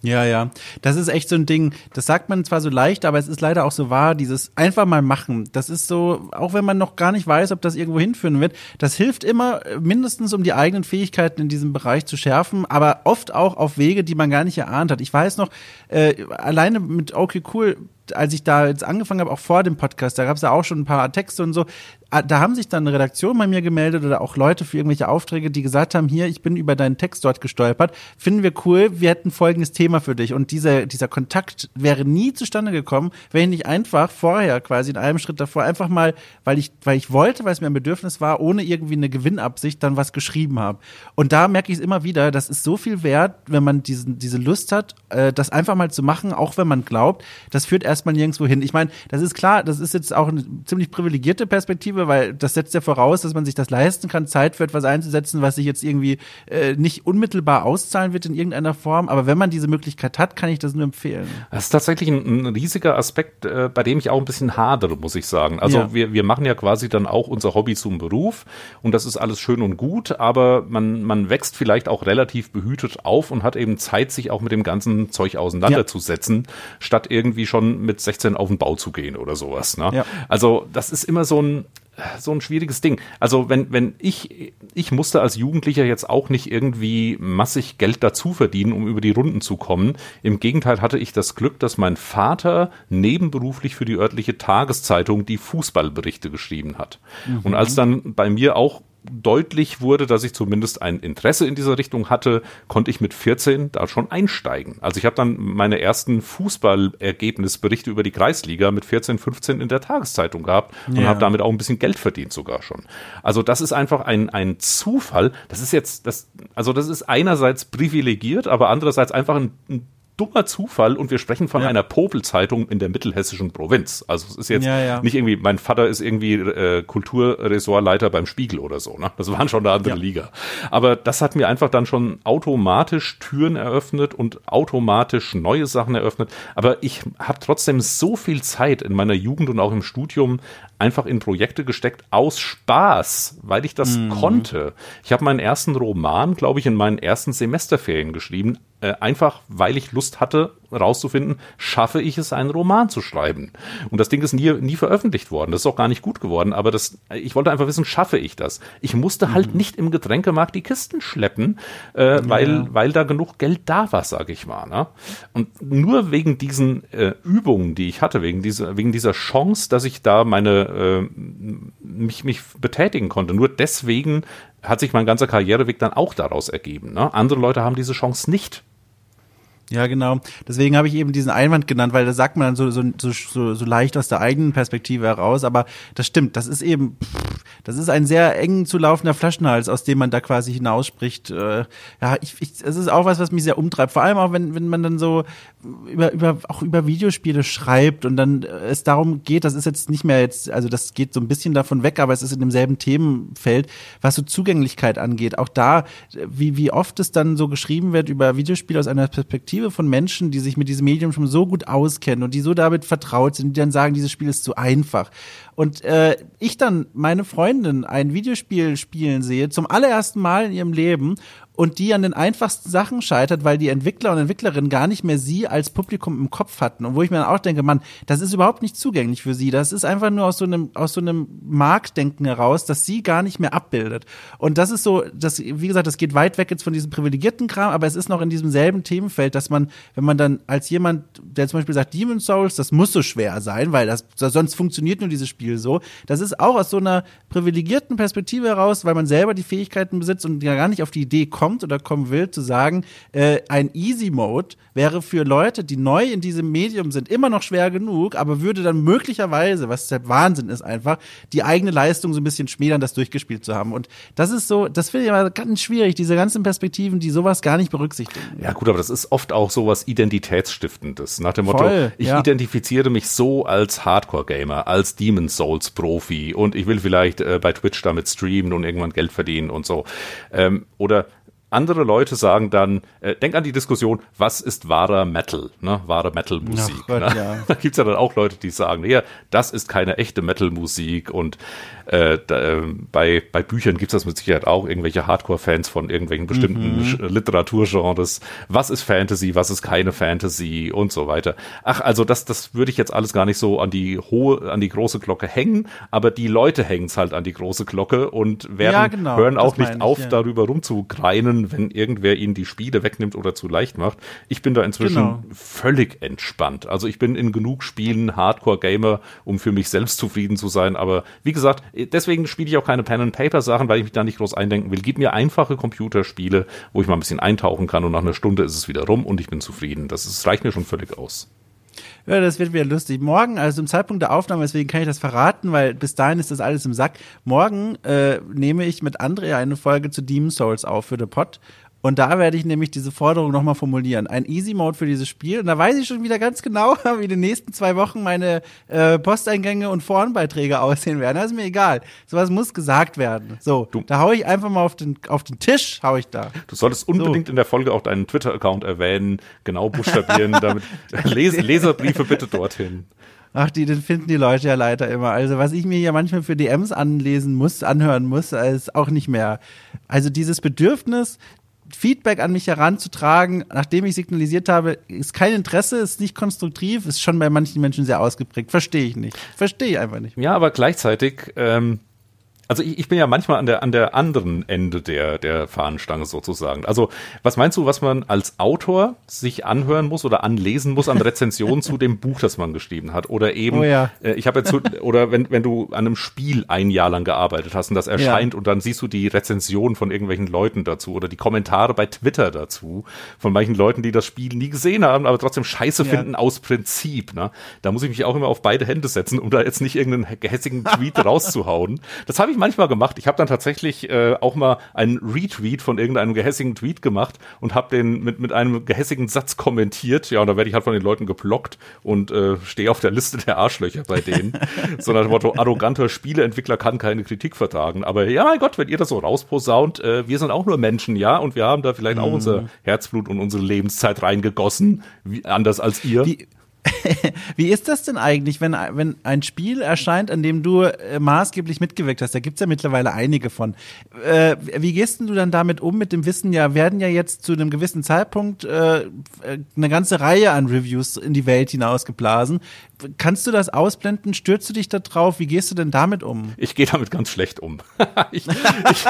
Ja, ja. Das ist echt so ein Ding. Das sagt man zwar so leicht, aber es ist leider auch so wahr, dieses einfach mal machen. Das ist so, auch wenn man noch gar nicht weiß, ob das irgendwo hinführen wird, das hilft immer mindestens, um die eigenen Fähigkeiten in diesem Bereich zu schärfen, aber oft auch auf Wege, die man gar nicht erahnt hat. Ich weiß noch, äh, alleine mit Okay Cool als ich da jetzt angefangen habe, auch vor dem Podcast, da gab es ja auch schon ein paar Texte und so, Ah, da haben sich dann eine Redaktion bei mir gemeldet oder auch Leute für irgendwelche Aufträge, die gesagt haben, hier, ich bin über deinen Text dort gestolpert, finden wir cool, wir hätten folgendes Thema für dich. Und dieser, dieser Kontakt wäre nie zustande gekommen, wenn ich nicht einfach vorher quasi in einem Schritt davor einfach mal, weil ich, weil ich wollte, weil es mir ein Bedürfnis war, ohne irgendwie eine Gewinnabsicht dann was geschrieben habe. Und da merke ich es immer wieder, das ist so viel wert, wenn man diesen, diese Lust hat, äh, das einfach mal zu machen, auch wenn man glaubt, das führt erstmal nirgendwo hin. Ich meine, das ist klar, das ist jetzt auch eine ziemlich privilegierte Perspektive, weil das setzt ja voraus, dass man sich das leisten kann, Zeit für etwas einzusetzen, was sich jetzt irgendwie äh, nicht unmittelbar auszahlen wird in irgendeiner Form. Aber wenn man diese Möglichkeit hat, kann ich das nur empfehlen. Das ist tatsächlich ein, ein riesiger Aspekt, äh, bei dem ich auch ein bisschen hadere, muss ich sagen. Also ja. wir, wir machen ja quasi dann auch unser Hobby zum Beruf und das ist alles schön und gut, aber man, man wächst vielleicht auch relativ behütet auf und hat eben Zeit, sich auch mit dem ganzen Zeug auseinanderzusetzen, ja. statt irgendwie schon mit 16 auf den Bau zu gehen oder sowas. Ne? Ja. Also das ist immer so ein, so ein schwieriges Ding. Also wenn, wenn ich, ich musste als Jugendlicher jetzt auch nicht irgendwie massig Geld dazu verdienen, um über die Runden zu kommen. Im Gegenteil hatte ich das Glück, dass mein Vater nebenberuflich für die örtliche Tageszeitung die Fußballberichte geschrieben hat. Mhm. Und als dann bei mir auch deutlich wurde, dass ich zumindest ein Interesse in dieser Richtung hatte, konnte ich mit 14 da schon einsteigen. Also ich habe dann meine ersten Fußballergebnisberichte über die Kreisliga mit 14, 15 in der Tageszeitung gehabt und ja. habe damit auch ein bisschen Geld verdient sogar schon. Also das ist einfach ein, ein Zufall. Das ist jetzt, das, also das ist einerseits privilegiert, aber andererseits einfach ein, ein dummer Zufall und wir sprechen von ja. einer Popelzeitung in der mittelhessischen Provinz. Also es ist jetzt ja, ja. nicht irgendwie, mein Vater ist irgendwie äh, Kulturressortleiter beim Spiegel oder so. Ne? Das waren schon eine andere Liga. Aber das hat mir einfach dann schon automatisch Türen eröffnet und automatisch neue Sachen eröffnet. Aber ich habe trotzdem so viel Zeit in meiner Jugend und auch im Studium einfach in Projekte gesteckt aus Spaß, weil ich das mhm. konnte. Ich habe meinen ersten Roman, glaube ich, in meinen ersten Semesterferien geschrieben, äh, einfach weil ich Lust hatte, rauszufinden, schaffe ich es, einen Roman zu schreiben. Und das Ding ist nie, nie veröffentlicht worden. Das ist auch gar nicht gut geworden, aber das, ich wollte einfach wissen, schaffe ich das? Ich musste halt mhm. nicht im Getränkemarkt die Kisten schleppen, äh, ja. weil, weil da genug Geld da war, sage ich mal. Ne? Und nur wegen diesen äh, Übungen, die ich hatte, wegen dieser, wegen dieser Chance, dass ich da meine äh, mich, mich betätigen konnte. Nur deswegen hat sich mein ganzer Karriereweg dann auch daraus ergeben. Ne? Andere Leute haben diese Chance nicht. Ja, genau. Deswegen habe ich eben diesen Einwand genannt, weil da sagt man dann so, so, so, so leicht aus der eigenen Perspektive heraus. Aber das stimmt, das ist eben, das ist ein sehr eng zu laufender Flaschenhals, aus dem man da quasi hinausspricht. Äh, ja, ich, ich, es ist auch was, was mich sehr umtreibt. Vor allem auch, wenn, wenn man dann so über, über, auch über Videospiele schreibt und dann es darum geht, das ist jetzt nicht mehr jetzt, also das geht so ein bisschen davon weg, aber es ist in demselben Themenfeld, was so Zugänglichkeit angeht. Auch da, wie, wie oft es dann so geschrieben wird über Videospiele aus einer Perspektive, Perspektive von Menschen, die sich mit diesem Medium schon so gut auskennen und die so damit vertraut sind, die dann sagen, dieses Spiel ist zu einfach. Und äh, ich dann meine Freundin ein Videospiel spielen sehe, zum allerersten Mal in ihrem Leben und die an den einfachsten Sachen scheitert, weil die Entwickler und Entwicklerinnen gar nicht mehr sie als Publikum im Kopf hatten. Und wo ich mir dann auch denke, Mann, das ist überhaupt nicht zugänglich für sie. Das ist einfach nur aus so einem, aus so einem Marktdenken heraus, dass sie gar nicht mehr abbildet. Und das ist so, das, wie gesagt, das geht weit weg jetzt von diesem privilegierten Kram, aber es ist noch in diesem selben Themenfeld, dass man, wenn man dann als jemand, der zum Beispiel sagt, Demon Souls, das muss so schwer sein, weil das, sonst funktioniert nur dieses Spiel so. Das ist auch aus so einer privilegierten Perspektive heraus, weil man selber die Fähigkeiten besitzt und gar nicht auf die Idee kommt oder kommen will, zu sagen, äh, ein Easy Mode wäre für Leute, die neu in diesem Medium sind, immer noch schwer genug, aber würde dann möglicherweise, was der Wahnsinn ist einfach, die eigene Leistung so ein bisschen schmälern, das durchgespielt zu haben. Und das ist so, das finde ich aber ganz schwierig, diese ganzen Perspektiven, die sowas gar nicht berücksichtigen. Ja gut, aber das ist oft auch sowas Identitätsstiftendes. Nach dem Motto, Voll, ich ja. identifiziere mich so als Hardcore-Gamer, als Demon Souls-Profi und ich will vielleicht äh, bei Twitch damit streamen und irgendwann Geld verdienen und so. Ähm, oder andere Leute sagen dann, äh, denk an die Diskussion, was ist wahrer Metal, ne? wahre Metal-Musik. Ne? Ja. [laughs] Da gibt's ja dann auch Leute, die sagen, ja, das ist keine echte Metal-Musik und äh, da, äh, bei, bei Büchern gibt's das mit Sicherheit auch, irgendwelche Hardcore-Fans von irgendwelchen bestimmten mhm. Literaturgenres. Was ist Fantasy, was ist keine Fantasy und so weiter. Ach, also das, das würde ich jetzt alles gar nicht so an die hohe, an die große Glocke hängen, aber die Leute hängen's halt an die große Glocke und werden, ja, genau, hören auch nicht ich, auf, ja. darüber rumzugreinen, wenn irgendwer ihnen die Spiele wegnimmt oder zu leicht macht. Ich bin da inzwischen genau. völlig entspannt. Also ich bin in genug Spielen Hardcore-Gamer, um für mich selbst zufrieden zu sein, aber wie gesagt, deswegen spiele ich auch keine Pen-and-Paper-Sachen, weil ich mich da nicht groß eindenken will. Gib mir einfache Computerspiele, wo ich mal ein bisschen eintauchen kann und nach einer Stunde ist es wieder rum und ich bin zufrieden. Das, ist, reicht mir schon völlig aus. Ja, das wird wieder lustig. Morgen, also zum Zeitpunkt der Aufnahme, deswegen kann ich das verraten, weil bis dahin ist das alles im Sack. Morgen äh, nehme ich mit Andrea eine Folge zu Demon Souls auf für The Pod. Und da werde ich nämlich diese Forderung nochmal formulieren. Ein Easy Mode für dieses Spiel. Und da weiß ich schon wieder ganz genau, [laughs] wie in den nächsten zwei Wochen meine äh, Posteingänge und Forenbeiträge aussehen werden. Das ist mir egal. Sowas muss gesagt werden. So, du, da hau ich einfach mal auf den, auf den Tisch, hau ich da. Du solltest unbedingt so. in der Folge auch deinen Twitter-Account erwähnen, genau buchstabieren, damit [laughs] Les Leserbriefe bitte dorthin. Ach, die, den finden die Leute ja leider immer. Also, was ich mir ja manchmal für DMs anlesen muss, anhören muss, ist auch nicht mehr. Also, dieses Bedürfnis, Feedback an mich heranzutragen, nachdem ich signalisiert habe, ist kein Interesse, ist nicht konstruktiv, ist schon bei manchen Menschen sehr ausgeprägt. Verstehe ich nicht. Verstehe ich einfach nicht. Ja, aber gleichzeitig ähm, also ich, ich bin ja manchmal an der, an der anderen Ende der, der Fahnenstange sozusagen. Also was meinst du, was man als Autor sich anhören muss oder anlesen muss an [laughs] Rezensionen zu dem Buch, das man geschrieben hat? Oder eben, oh ja. äh, ich habe jetzt, oder wenn, wenn du an einem Spiel ein Jahr lang gearbeitet hast und das erscheint ja. und dann siehst du die Rezensionen von irgendwelchen Leuten dazu oder die Kommentare bei Twitter dazu von manchen Leuten, die das Spiel nie gesehen haben, aber trotzdem scheiße ja. finden aus Prinzip. Ne? Da muss ich mich auch immer auf beide Hände setzen, um da jetzt nicht irgendeinen gehässigen Tweet rauszuhauen. Das habe ich manchmal gemacht. Ich habe dann tatsächlich äh, auch mal einen Retweet von irgendeinem gehässigen Tweet gemacht und habe den mit, mit einem gehässigen Satz kommentiert. Ja, und da werde ich halt von den Leuten geblockt und äh, stehe auf der Liste der Arschlöcher bei denen. [laughs] so nach dem Motto, arroganter Spieleentwickler kann keine Kritik vertragen. Aber ja, mein Gott, wenn ihr das so rausposaunt, äh, wir sind auch nur Menschen, ja, und wir haben da vielleicht auch mhm. unser Herzblut und unsere Lebenszeit reingegossen, wie, anders als ihr. Die [laughs] Wie ist das denn eigentlich, wenn, wenn ein Spiel erscheint, an dem du äh, maßgeblich mitgewirkt hast? Da gibt's ja mittlerweile einige von. Äh, wie gehst du dann damit um, mit dem Wissen, ja, werden ja jetzt zu einem gewissen Zeitpunkt äh, eine ganze Reihe an Reviews in die Welt hinausgeblasen. Kannst du das ausblenden? Stürzt du dich da drauf? Wie gehst du denn damit um? Ich gehe damit ganz schlecht um. [laughs] ich, ich,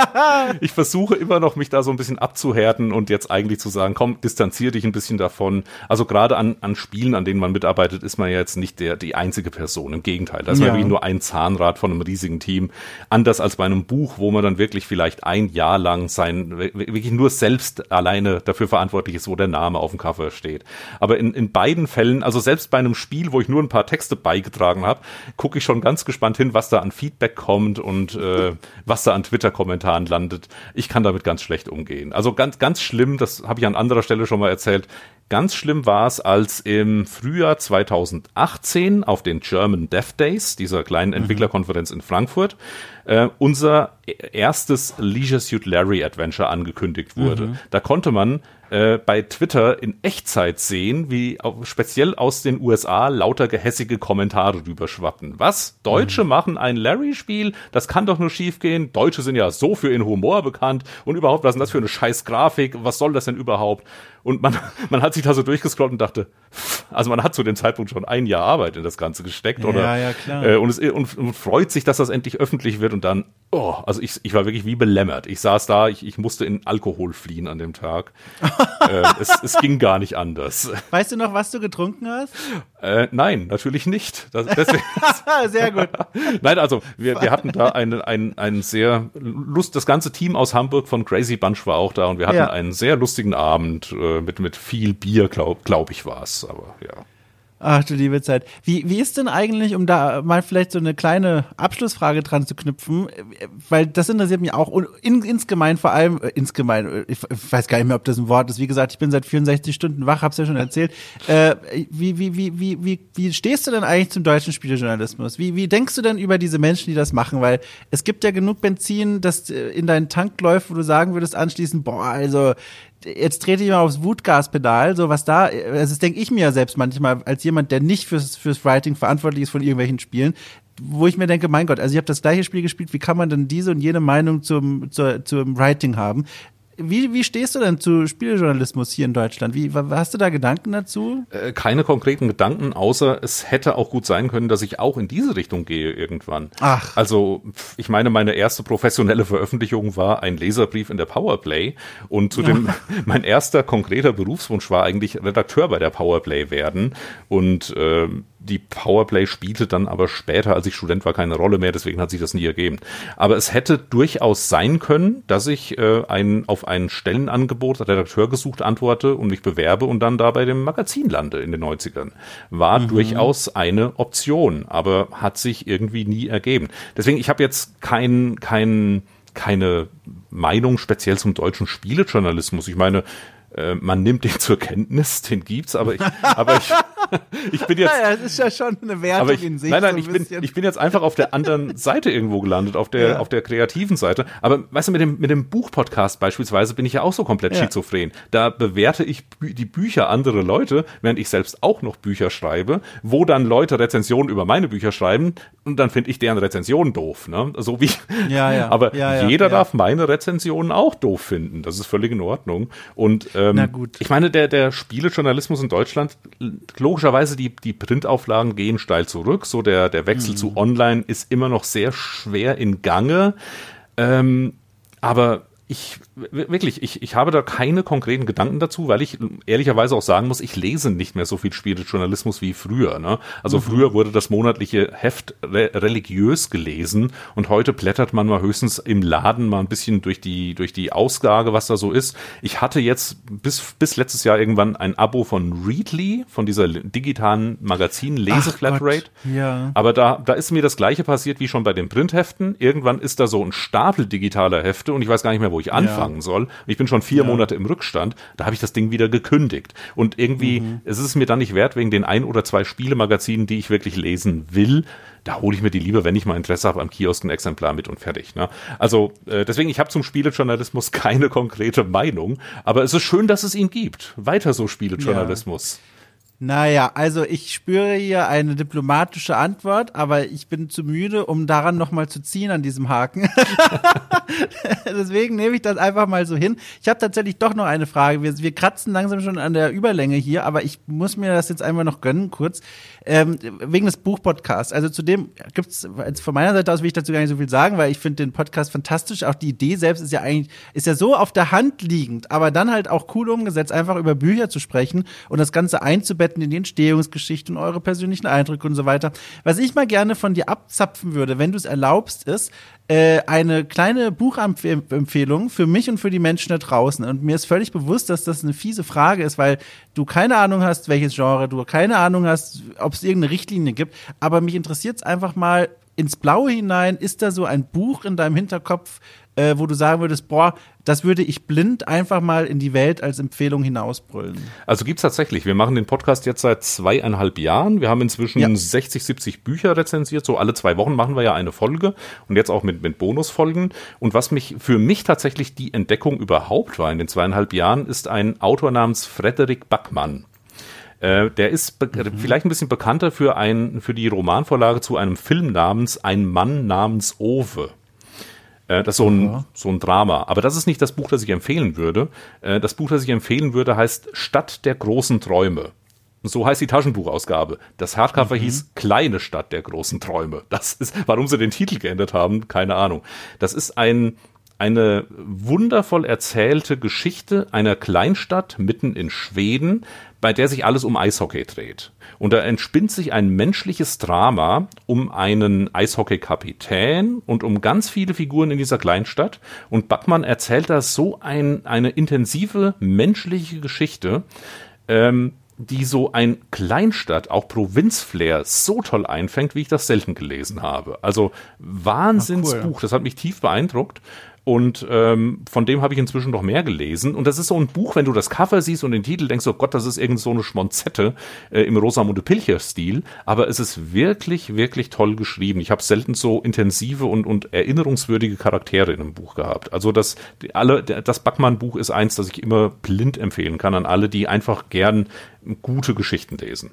ich versuche immer noch, mich da so ein bisschen abzuhärten und jetzt eigentlich zu sagen, komm, distanziere dich ein bisschen davon. Also gerade an, an Spielen, an denen man mitarbeitet, ist man ja jetzt nicht der, die einzige Person. Im Gegenteil, da ist ja. man wie nur ein Zahnrad von einem riesigen Team. Anders als bei einem Buch, wo man dann wirklich vielleicht ein Jahr lang sein, wirklich nur selbst alleine dafür verantwortlich ist, wo der Name auf dem Cover steht. Aber in, in beiden Fällen, also selbst bei einem Spiel, wo ich nur ein paar paar Texte beigetragen habe, gucke ich schon ganz gespannt hin, was da an Feedback kommt und äh, was da an Twitter-Kommentaren landet. Ich kann damit ganz schlecht umgehen. Also ganz, ganz schlimm, das habe ich an anderer Stelle schon mal erzählt. Ganz schlimm war es, als im Frühjahr November 2018 auf den German Dev Days, dieser kleinen mhm. Entwicklerkonferenz in Frankfurt, äh, unser erstes Leisure Suit Larry Adventure angekündigt wurde. Mhm. Da konnte man äh, bei Twitter in Echtzeit sehen, wie auch speziell aus den USA lauter gehässige Kommentare rüberschwappen. Was? Deutsche mhm. machen ein Larry-Spiel? Das kann doch nur schiefgehen. Deutsche sind ja so für ihren Humor bekannt und überhaupt, was ist denn das für eine scheiß Grafik? Was soll das denn überhaupt? Und man, [laughs] man hat sich da so durchgescrollt und dachte, also man hat zu dem Zeitpunkt schon ein Jahr Arbeit in das Ganze gesteckt, oder? Ja, ja, klar. Äh, und, es, und, und freut sich, dass das endlich öffentlich wird und dann, oh, also ich, ich war wirklich wie belämmert. Ich saß da, ich, ich musste in Alkohol fliehen an dem Tag. [laughs] äh, es, es ging gar nicht anders. Weißt du noch, was du getrunken hast? Äh, nein, natürlich nicht. Das, deswegen, [laughs] sehr gut. nein, also wir, wir hatten da einen, einen, einen sehr Lust, das ganze Team aus Hamburg von Crazy Bunch war auch da und wir hatten ja. einen sehr lustigen Abend äh, mit, mit viel Bier, glaube glaub ich, war es. Aber ja. Ach du liebe Zeit. Wie, wie ist denn eigentlich, um da mal vielleicht so eine kleine Abschlussfrage dran zu knüpfen, weil das interessiert mich auch und in, insgemein vor allem, äh, insgemein, ich, ich, weiß gar nicht mehr, ob das ein Wort ist. Wie gesagt, ich bin seit 64 Stunden wach, hab's ja schon erzählt. Äh, wie, wie, wie, wie, wie, wie stehst du denn eigentlich zum deutschen Spielejournalismus? Wie, wie denkst du denn über diese Menschen, die das machen? Weil es gibt ja genug Benzin, das in deinen Tank läuft, wo du sagen würdest anschließend, boah, also jetzt trete ich mal aufs Wutgaspedal, so was da, also das denke ich mir ja selbst manchmal als jemand, der nicht fürs, fürs Writing verantwortlich ist von irgendwelchen Spielen, wo ich mir denke, mein Gott, also ich habe das gleiche Spiel gespielt, wie kann man denn diese und jene Meinung zum, zur, zum Writing haben? Wie, wie stehst du denn zu Spieljournalismus hier in Deutschland? Wie, hast du da Gedanken dazu? Äh, keine konkreten Gedanken, außer es hätte auch gut sein können, dass ich auch in diese Richtung gehe irgendwann. Ach. Also, ich meine, meine erste professionelle Veröffentlichung war ein Leserbrief in der Powerplay und zu dem, [laughs] mein erster konkreter Berufswunsch war eigentlich Redakteur bei der Powerplay werden und äh, die Powerplay spielte dann aber später, als ich Student war, keine Rolle mehr, deswegen hat sich das nie ergeben. Aber es hätte durchaus sein können, dass ich äh, ein, auf ein Stellenangebot Redakteur gesucht antworte und mich bewerbe und dann da bei dem Magazin lande in den 90ern. War mhm. durchaus eine Option, aber hat sich irgendwie nie ergeben. Deswegen, ich habe jetzt kein, kein, keine Meinung speziell zum deutschen Spielejournalismus. Ich meine, äh, man nimmt den zur Kenntnis, den gibt's, aber ich, aber ich, [laughs] ich bin jetzt. Naja, es ist ja schon eine Wertung ich, in sich. Nein, nein, so ich bin, ich bin jetzt einfach auf der anderen [laughs] Seite irgendwo gelandet, auf der, ja. auf der kreativen Seite. Aber weißt du, mit dem, mit dem Buchpodcast beispielsweise bin ich ja auch so komplett ja. schizophren. Da bewerte ich die Bücher anderer Leute, während ich selbst auch noch Bücher schreibe, wo dann Leute Rezensionen über meine Bücher schreiben und dann finde ich deren Rezensionen doof, ne? So wie. Ja, ja. [laughs] Aber ja, jeder darf meine Rezensionen auch doof finden. Das ist völlig in Ordnung. Und ähm, Na gut. ich meine, der, der Spielejournalismus in Deutschland, logischerweise die, die Printauflagen gehen steil zurück. So der, der Wechsel mhm. zu Online ist immer noch sehr schwer in Gange. Ähm, aber ich wirklich, ich, ich habe da keine konkreten Gedanken dazu, weil ich ehrlicherweise auch sagen muss, ich lese nicht mehr so viel Spielejournalismus wie früher. Ne? Also mhm. früher wurde das monatliche Heft re religiös gelesen und heute blättert man mal höchstens im Laden mal ein bisschen durch die durch die Ausgabe, was da so ist. Ich hatte jetzt bis bis letztes Jahr irgendwann ein Abo von Readly, von dieser digitalen Magazin Leseflatrate. Ja. Aber da da ist mir das gleiche passiert wie schon bei den Printheften. Irgendwann ist da so ein Stapel digitaler Hefte und ich weiß gar nicht mehr, wo ich anfangen ja. Soll. Ich bin schon vier ja. Monate im Rückstand. Da habe ich das Ding wieder gekündigt. Und irgendwie mhm. es ist es mir dann nicht wert, wegen den ein oder zwei Spielemagazinen, die ich wirklich lesen will. Da hole ich mir die lieber, wenn ich mal Interesse habe, am Kiosk ein Exemplar mit und fertig. Ne? Also äh, deswegen, ich habe zum Spielejournalismus [laughs] keine konkrete Meinung. Aber es ist schön, dass es ihn gibt. Weiter so Spielejournalismus. Ja. Naja, also ich spüre hier eine diplomatische Antwort, aber ich bin zu müde, um daran nochmal zu ziehen an diesem Haken. [laughs] Deswegen nehme ich das einfach mal so hin. Ich habe tatsächlich doch noch eine Frage. Wir, wir kratzen langsam schon an der Überlänge hier, aber ich muss mir das jetzt einmal noch gönnen, kurz. Ähm, wegen des Buchpodcasts. Also zudem gibt's von meiner Seite aus will ich dazu gar nicht so viel sagen, weil ich finde den Podcast fantastisch. Auch die Idee selbst ist ja eigentlich, ist ja so auf der Hand liegend, aber dann halt auch cool umgesetzt, einfach über Bücher zu sprechen und das Ganze einzubetten in die Entstehungsgeschichte und eure persönlichen Eindrücke und so weiter. Was ich mal gerne von dir abzapfen würde, wenn du es erlaubst, ist äh, eine kleine Buchempfehlung für mich und für die Menschen da draußen. Und mir ist völlig bewusst, dass das eine fiese Frage ist, weil du keine Ahnung hast, welches Genre, du keine Ahnung hast, ob es irgendeine Richtlinie gibt. Aber mich interessiert es einfach mal, ins Blaue hinein, ist da so ein Buch in deinem Hinterkopf, äh, wo du sagen würdest, boah, das würde ich blind einfach mal in die Welt als Empfehlung hinausbrüllen? Also gibt's tatsächlich. Wir machen den Podcast jetzt seit zweieinhalb Jahren. Wir haben inzwischen ja. 60, 70 Bücher rezensiert. So alle zwei Wochen machen wir ja eine Folge und jetzt auch mit, mit Bonusfolgen. Und was mich für mich tatsächlich die Entdeckung überhaupt war in den zweieinhalb Jahren, ist ein Autor namens Frederik Backmann. Äh, der ist mhm. vielleicht ein bisschen bekannter für, ein, für die Romanvorlage zu einem Film namens Ein Mann namens Ove. Äh, das ist so ein, so ein Drama. Aber das ist nicht das Buch, das ich empfehlen würde. Äh, das Buch, das ich empfehlen würde, heißt Stadt der großen Träume. So heißt die Taschenbuchausgabe. Das Hardcover mhm. hieß Kleine Stadt der großen Träume. Das ist, warum sie den Titel geändert haben, keine Ahnung. Das ist ein, eine wundervoll erzählte Geschichte einer Kleinstadt mitten in Schweden, bei der sich alles um Eishockey dreht. Und da entspinnt sich ein menschliches Drama um einen Eishockey-Kapitän und um ganz viele Figuren in dieser Kleinstadt. Und Backmann erzählt da so ein, eine intensive menschliche Geschichte, ähm, die so ein Kleinstadt, auch Provinzflair so toll einfängt, wie ich das selten gelesen habe. Also Wahnsinnsbuch, cool. das hat mich tief beeindruckt. Und ähm, von dem habe ich inzwischen noch mehr gelesen. Und das ist so ein Buch, wenn du das Cover siehst und den Titel denkst, oh Gott, das ist irgend so eine Schmonzette äh, im Rosamunde Pilcher-Stil. Aber es ist wirklich, wirklich toll geschrieben. Ich habe selten so intensive und, und erinnerungswürdige Charaktere in einem Buch gehabt. Also das, alle, das Backmann-Buch ist eins, das ich immer blind empfehlen kann an alle, die einfach gern gute Geschichten lesen.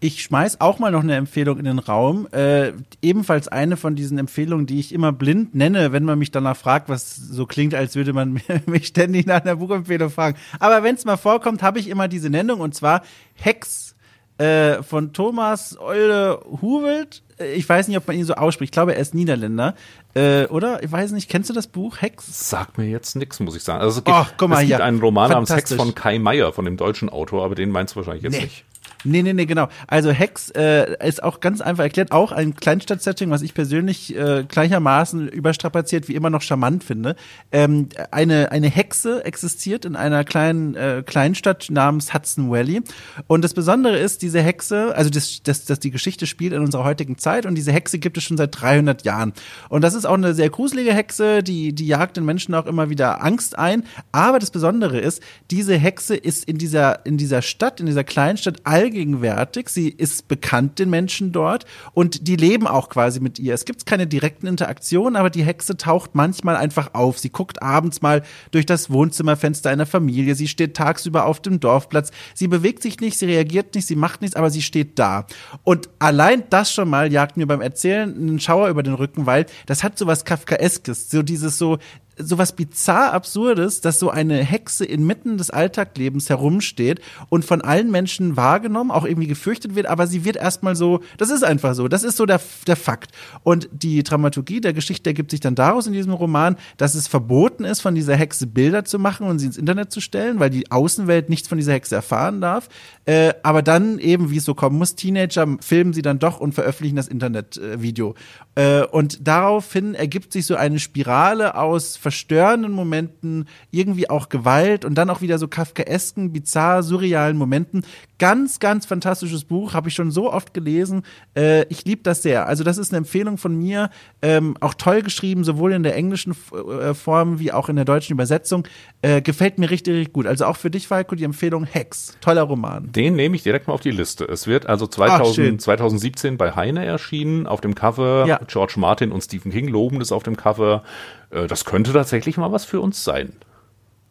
Ich schmeiß auch mal noch eine Empfehlung in den Raum. Äh, ebenfalls eine von diesen Empfehlungen, die ich immer blind nenne, wenn man mich danach fragt, was so klingt, als würde man [laughs] mich ständig nach einer Buchempfehlung fragen. Aber wenn es mal vorkommt, habe ich immer diese Nennung und zwar Hex äh, von Thomas Eule Huvelt. Ich weiß nicht, ob man ihn so ausspricht. Ich glaube, er ist Niederländer. Äh, oder? Ich weiß nicht, kennst du das Buch Hex? Sagt mir jetzt nichts, muss ich sagen. Also es gibt, oh, guck mal, es gibt einen Roman namens Hex von Kai Meier, von dem deutschen Autor, aber den meinst du wahrscheinlich jetzt nee. nicht. Nee, nee, nee, genau. Also Hex äh, ist auch ganz einfach erklärt, auch ein Kleinstadt-Setting, was ich persönlich äh, gleichermaßen überstrapaziert wie immer noch charmant finde. Ähm, eine, eine Hexe existiert in einer kleinen äh, Kleinstadt namens Hudson Valley. Und das Besondere ist, diese Hexe, also das, das, das die Geschichte spielt in unserer heutigen Zeit und diese Hexe gibt es schon seit 300 Jahren. Und das ist auch eine sehr gruselige Hexe, die, die jagt den Menschen auch immer wieder Angst ein. Aber das Besondere ist, diese Hexe ist in dieser, in dieser Stadt, in dieser Kleinstadt allgemein allgegenwärtig. Sie ist bekannt den Menschen dort und die leben auch quasi mit ihr. Es gibt keine direkten Interaktionen, aber die Hexe taucht manchmal einfach auf. Sie guckt abends mal durch das Wohnzimmerfenster einer Familie. Sie steht tagsüber auf dem Dorfplatz. Sie bewegt sich nicht, sie reagiert nicht, sie macht nichts, aber sie steht da. Und allein das schon mal jagt mir beim Erzählen einen Schauer über den Rücken, weil das hat so was Kafkaeskes. So dieses so, sowas bizarr absurdes, dass so eine Hexe inmitten des Alltaglebens herumsteht und von allen Menschen wahrgenommen, auch irgendwie gefürchtet wird, aber sie wird erstmal so, das ist einfach so, das ist so der, der Fakt. Und die Dramaturgie der Geschichte ergibt sich dann daraus in diesem Roman, dass es verboten ist, von dieser Hexe Bilder zu machen und sie ins Internet zu stellen, weil die Außenwelt nichts von dieser Hexe erfahren darf. Äh, aber dann eben, wie es so kommen muss, Teenager filmen sie dann doch und veröffentlichen das Internetvideo. Äh, und daraufhin ergibt sich so eine Spirale aus verstörenden Momenten, irgendwie auch Gewalt und dann auch wieder so kafkaesken, bizarr, surrealen Momenten. Ganz, ganz fantastisches Buch, habe ich schon so oft gelesen. Äh, ich liebe das sehr. Also das ist eine Empfehlung von mir, ähm, auch toll geschrieben, sowohl in der englischen äh, Form wie auch in der deutschen Übersetzung. Äh, gefällt mir richtig, richtig gut. Also auch für dich, Falco, die Empfehlung Hex. Toller Roman. Den nehme ich direkt mal auf die Liste. Es wird also 2000, Ach, 2017 bei Heine erschienen. Auf dem Cover ja. George Martin und Stephen King loben das auf dem Cover. Äh, das könnte tatsächlich mal was für uns sein.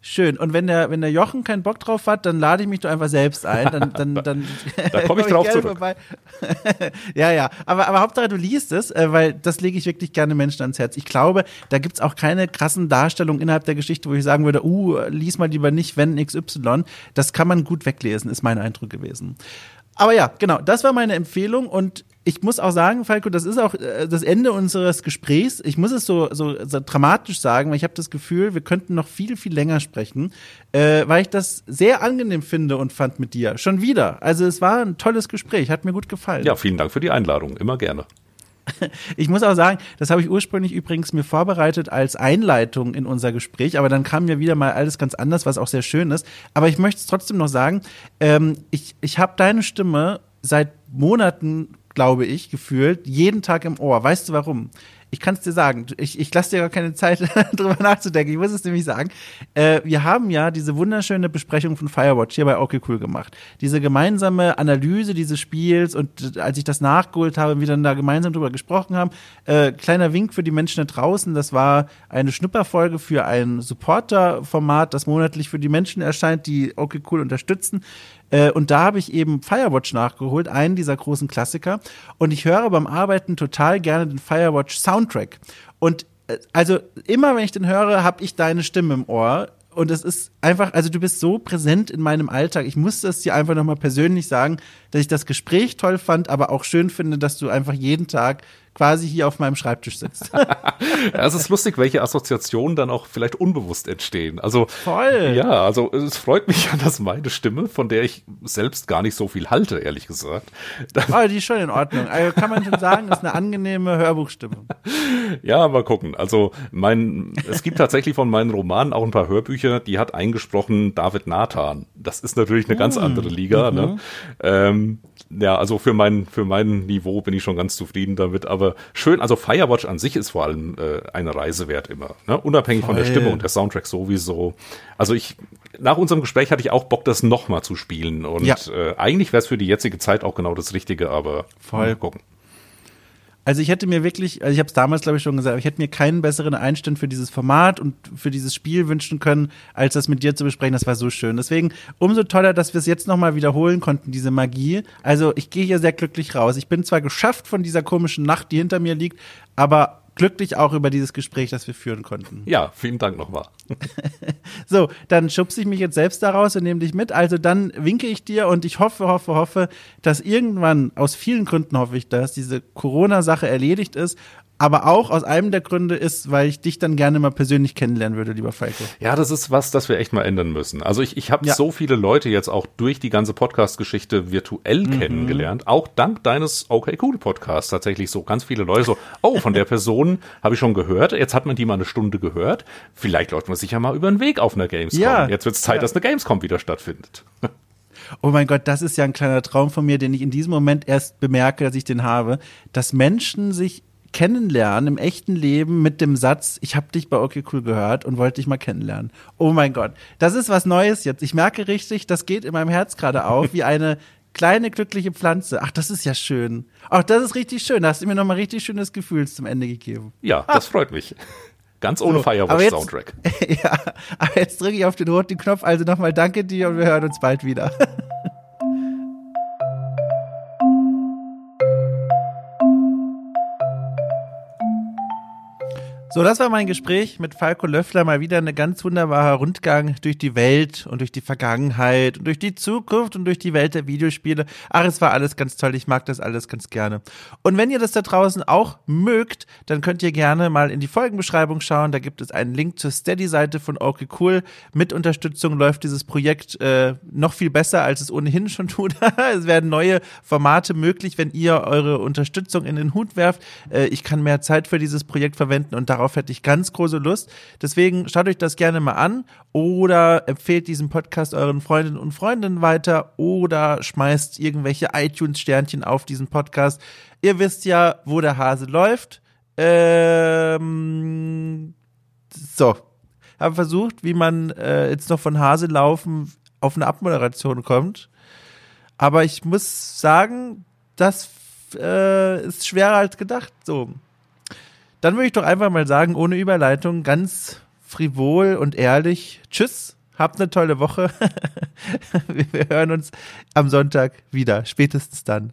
Schön. Und wenn der, wenn der Jochen keinen Bock drauf hat, dann lade ich mich doch einfach selbst ein. Dann, dann, [laughs] dann da komme ich [laughs] drauf zurück. [laughs] ja, ja. Aber, aber Hauptsache du liest es, äh, weil das lege ich wirklich gerne Menschen ans Herz. Ich glaube, da gibt's auch keine krassen Darstellungen innerhalb der Geschichte, wo ich sagen würde, uh, lies mal lieber nicht, wenn XY. Das kann man gut weglesen, ist mein Eindruck gewesen. Aber ja, genau, das war meine Empfehlung und ich muss auch sagen, Falco, das ist auch äh, das Ende unseres Gesprächs. Ich muss es so, so, so dramatisch sagen, weil ich habe das Gefühl, wir könnten noch viel, viel länger sprechen, äh, weil ich das sehr angenehm finde und fand mit dir. Schon wieder. Also es war ein tolles Gespräch, hat mir gut gefallen. Ja, vielen Dank für die Einladung. Immer gerne. [laughs] Ich muss auch sagen, das habe ich ursprünglich übrigens mir vorbereitet als Einleitung in unser Gespräch, aber dann kam ja wieder mal alles ganz anders, was auch sehr schön ist. Aber ich möchte es trotzdem noch sagen, ähm, ich, ich habe deine Stimme seit Monaten glaube ich, gefühlt, jeden Tag im Ohr. Weißt du warum? ich kann es dir sagen. Ich, ich lasse dir gar keine Zeit, [laughs] drüber nachzudenken. Ich muss es nämlich sagen. Äh, wir haben ja diese wunderschöne Besprechung von Firewatch hier bei Okay Cool gemacht. Diese gemeinsame Analyse dieses Spiels und als ich das nachgeholt habe, wir dann da gemeinsam drüber gesprochen haben, äh, kleiner Wink für die Menschen da draußen. Das war eine Schnupperfolge für ein Supporter-Format, das monatlich für die Menschen erscheint, die Okay Cool unterstützen. Äh, und da habe ich eben Firewatch nachgeholt, einen dieser großen Klassiker. Und ich höre beim Arbeiten total gerne den Firewatch Soundtrack. Und äh, also immer wenn ich den höre, habe ich deine Stimme im Ohr. Und es ist einfach, also du bist so präsent in meinem Alltag. Ich musste es dir einfach nochmal persönlich sagen, dass ich das Gespräch toll fand, aber auch schön finde, dass du einfach jeden Tag quasi hier auf meinem Schreibtisch sitzt. [laughs] ja, es ist lustig, welche Assoziationen dann auch vielleicht unbewusst entstehen. Also voll. Ja, also es freut mich ja, dass meine Stimme, von der ich selbst gar nicht so viel halte, ehrlich gesagt. Oh, die ist schon in Ordnung. Also kann man schon sagen, ist eine angenehme Hörbuchstimme. [laughs] Ja, mal gucken. Also mein, es gibt tatsächlich von meinen Romanen auch ein paar Hörbücher, die hat eingesprochen David Nathan. Das ist natürlich eine ganz hm. andere Liga. Ne? Mhm. Ne? Ähm, ja, also für mein, für mein Niveau bin ich schon ganz zufrieden damit. Aber schön, also Firewatch an sich ist vor allem äh, eine Reise wert immer. Ne? Unabhängig Voll. von der Stimme und der Soundtrack sowieso. Also ich, nach unserem Gespräch hatte ich auch Bock, das nochmal zu spielen. Und ja. äh, eigentlich wäre es für die jetzige Zeit auch genau das Richtige, aber Voll. mal gucken. Also ich hätte mir wirklich, also ich habe es damals glaube ich schon gesagt, ich hätte mir keinen besseren Einstand für dieses Format und für dieses Spiel wünschen können, als das mit dir zu besprechen. Das war so schön. Deswegen umso toller, dass wir es jetzt nochmal wiederholen konnten, diese Magie. Also ich gehe hier sehr glücklich raus. Ich bin zwar geschafft von dieser komischen Nacht, die hinter mir liegt, aber glücklich auch über dieses Gespräch, das wir führen konnten. Ja, vielen Dank nochmal. [laughs] so, dann schubse ich mich jetzt selbst daraus und nehme dich mit. Also dann winke ich dir und ich hoffe, hoffe, hoffe, dass irgendwann, aus vielen Gründen hoffe ich, dass diese Corona-Sache erledigt ist aber auch aus einem der Gründe ist, weil ich dich dann gerne mal persönlich kennenlernen würde, lieber Falco. Ja, das ist was, das wir echt mal ändern müssen. Also ich, ich habe ja. so viele Leute jetzt auch durch die ganze Podcast-Geschichte virtuell mhm. kennengelernt, auch dank deines Okay Cool Podcasts tatsächlich so ganz viele Leute so, oh, von der Person [laughs] habe ich schon gehört, jetzt hat man die mal eine Stunde gehört, vielleicht läuft man sich ja mal über den Weg auf einer Gamescom. Ja. Jetzt wird es Zeit, ja. dass eine Gamescom wieder stattfindet. [laughs] Oh mein Gott, das ist ja ein kleiner Traum von mir, den ich in diesem Moment erst bemerke, dass ich den habe, dass Menschen sich kennenlernen im echten Leben mit dem Satz, ich habe dich bei Okay Cool gehört und wollte dich mal kennenlernen. Oh mein Gott, das ist was Neues jetzt. Ich merke richtig, das geht in meinem Herz gerade auf, wie eine kleine glückliche Pflanze. Ach, das ist ja schön. Ach, das ist richtig schön. Da hast du mir nochmal richtig schönes Gefühl zum Ende gegeben. Ja, das freut mich. Ganz ohne so, Firewatch-Soundtrack. [laughs] Ja, aber jetzt drücke ich auf den roten Knopf. Also nochmal danke dir und wir hören uns bald wieder. [laughs] So, das war mein Gespräch mit Falco Löffler. Mal wieder ein ganz wunderbarer Rundgang durch die Welt und durch die Vergangenheit und durch die Zukunft und durch die Welt der Videospiele. Ach, es war alles ganz toll. Ich mag das alles ganz gerne. Und wenn ihr das da draußen auch mögt, dann könnt ihr gerne mal in die Folgenbeschreibung schauen. Da gibt es einen Link zur Steady-Seite von Okay Cool. Mit Unterstützung läuft dieses Projekt äh, noch viel besser, als es ohnehin schon tut. [laughs] es werden neue Formate möglich, wenn ihr eure Unterstützung in den Hut werft. Äh, ich kann mehr Zeit für dieses Projekt verwenden und darauf darauf hätte ich ganz große Lust. Deswegen schaut euch das gerne mal an oder empfehlt diesen Podcast euren Freundinnen und Freunden weiter oder schmeißt irgendwelche iTunes-Sternchen auf diesen Podcast. Ihr wisst ja, wo der Hase läuft. Ähm, so. Habe versucht, wie man äh, jetzt noch von Hase laufen auf eine Abmoderation kommt. Aber ich muss sagen, das äh, ist schwerer als gedacht. So. Dann würde ich doch einfach mal sagen, ohne Überleitung, ganz frivol und ehrlich, tschüss, habt eine tolle Woche. [laughs] Wir hören uns am Sonntag wieder, spätestens dann.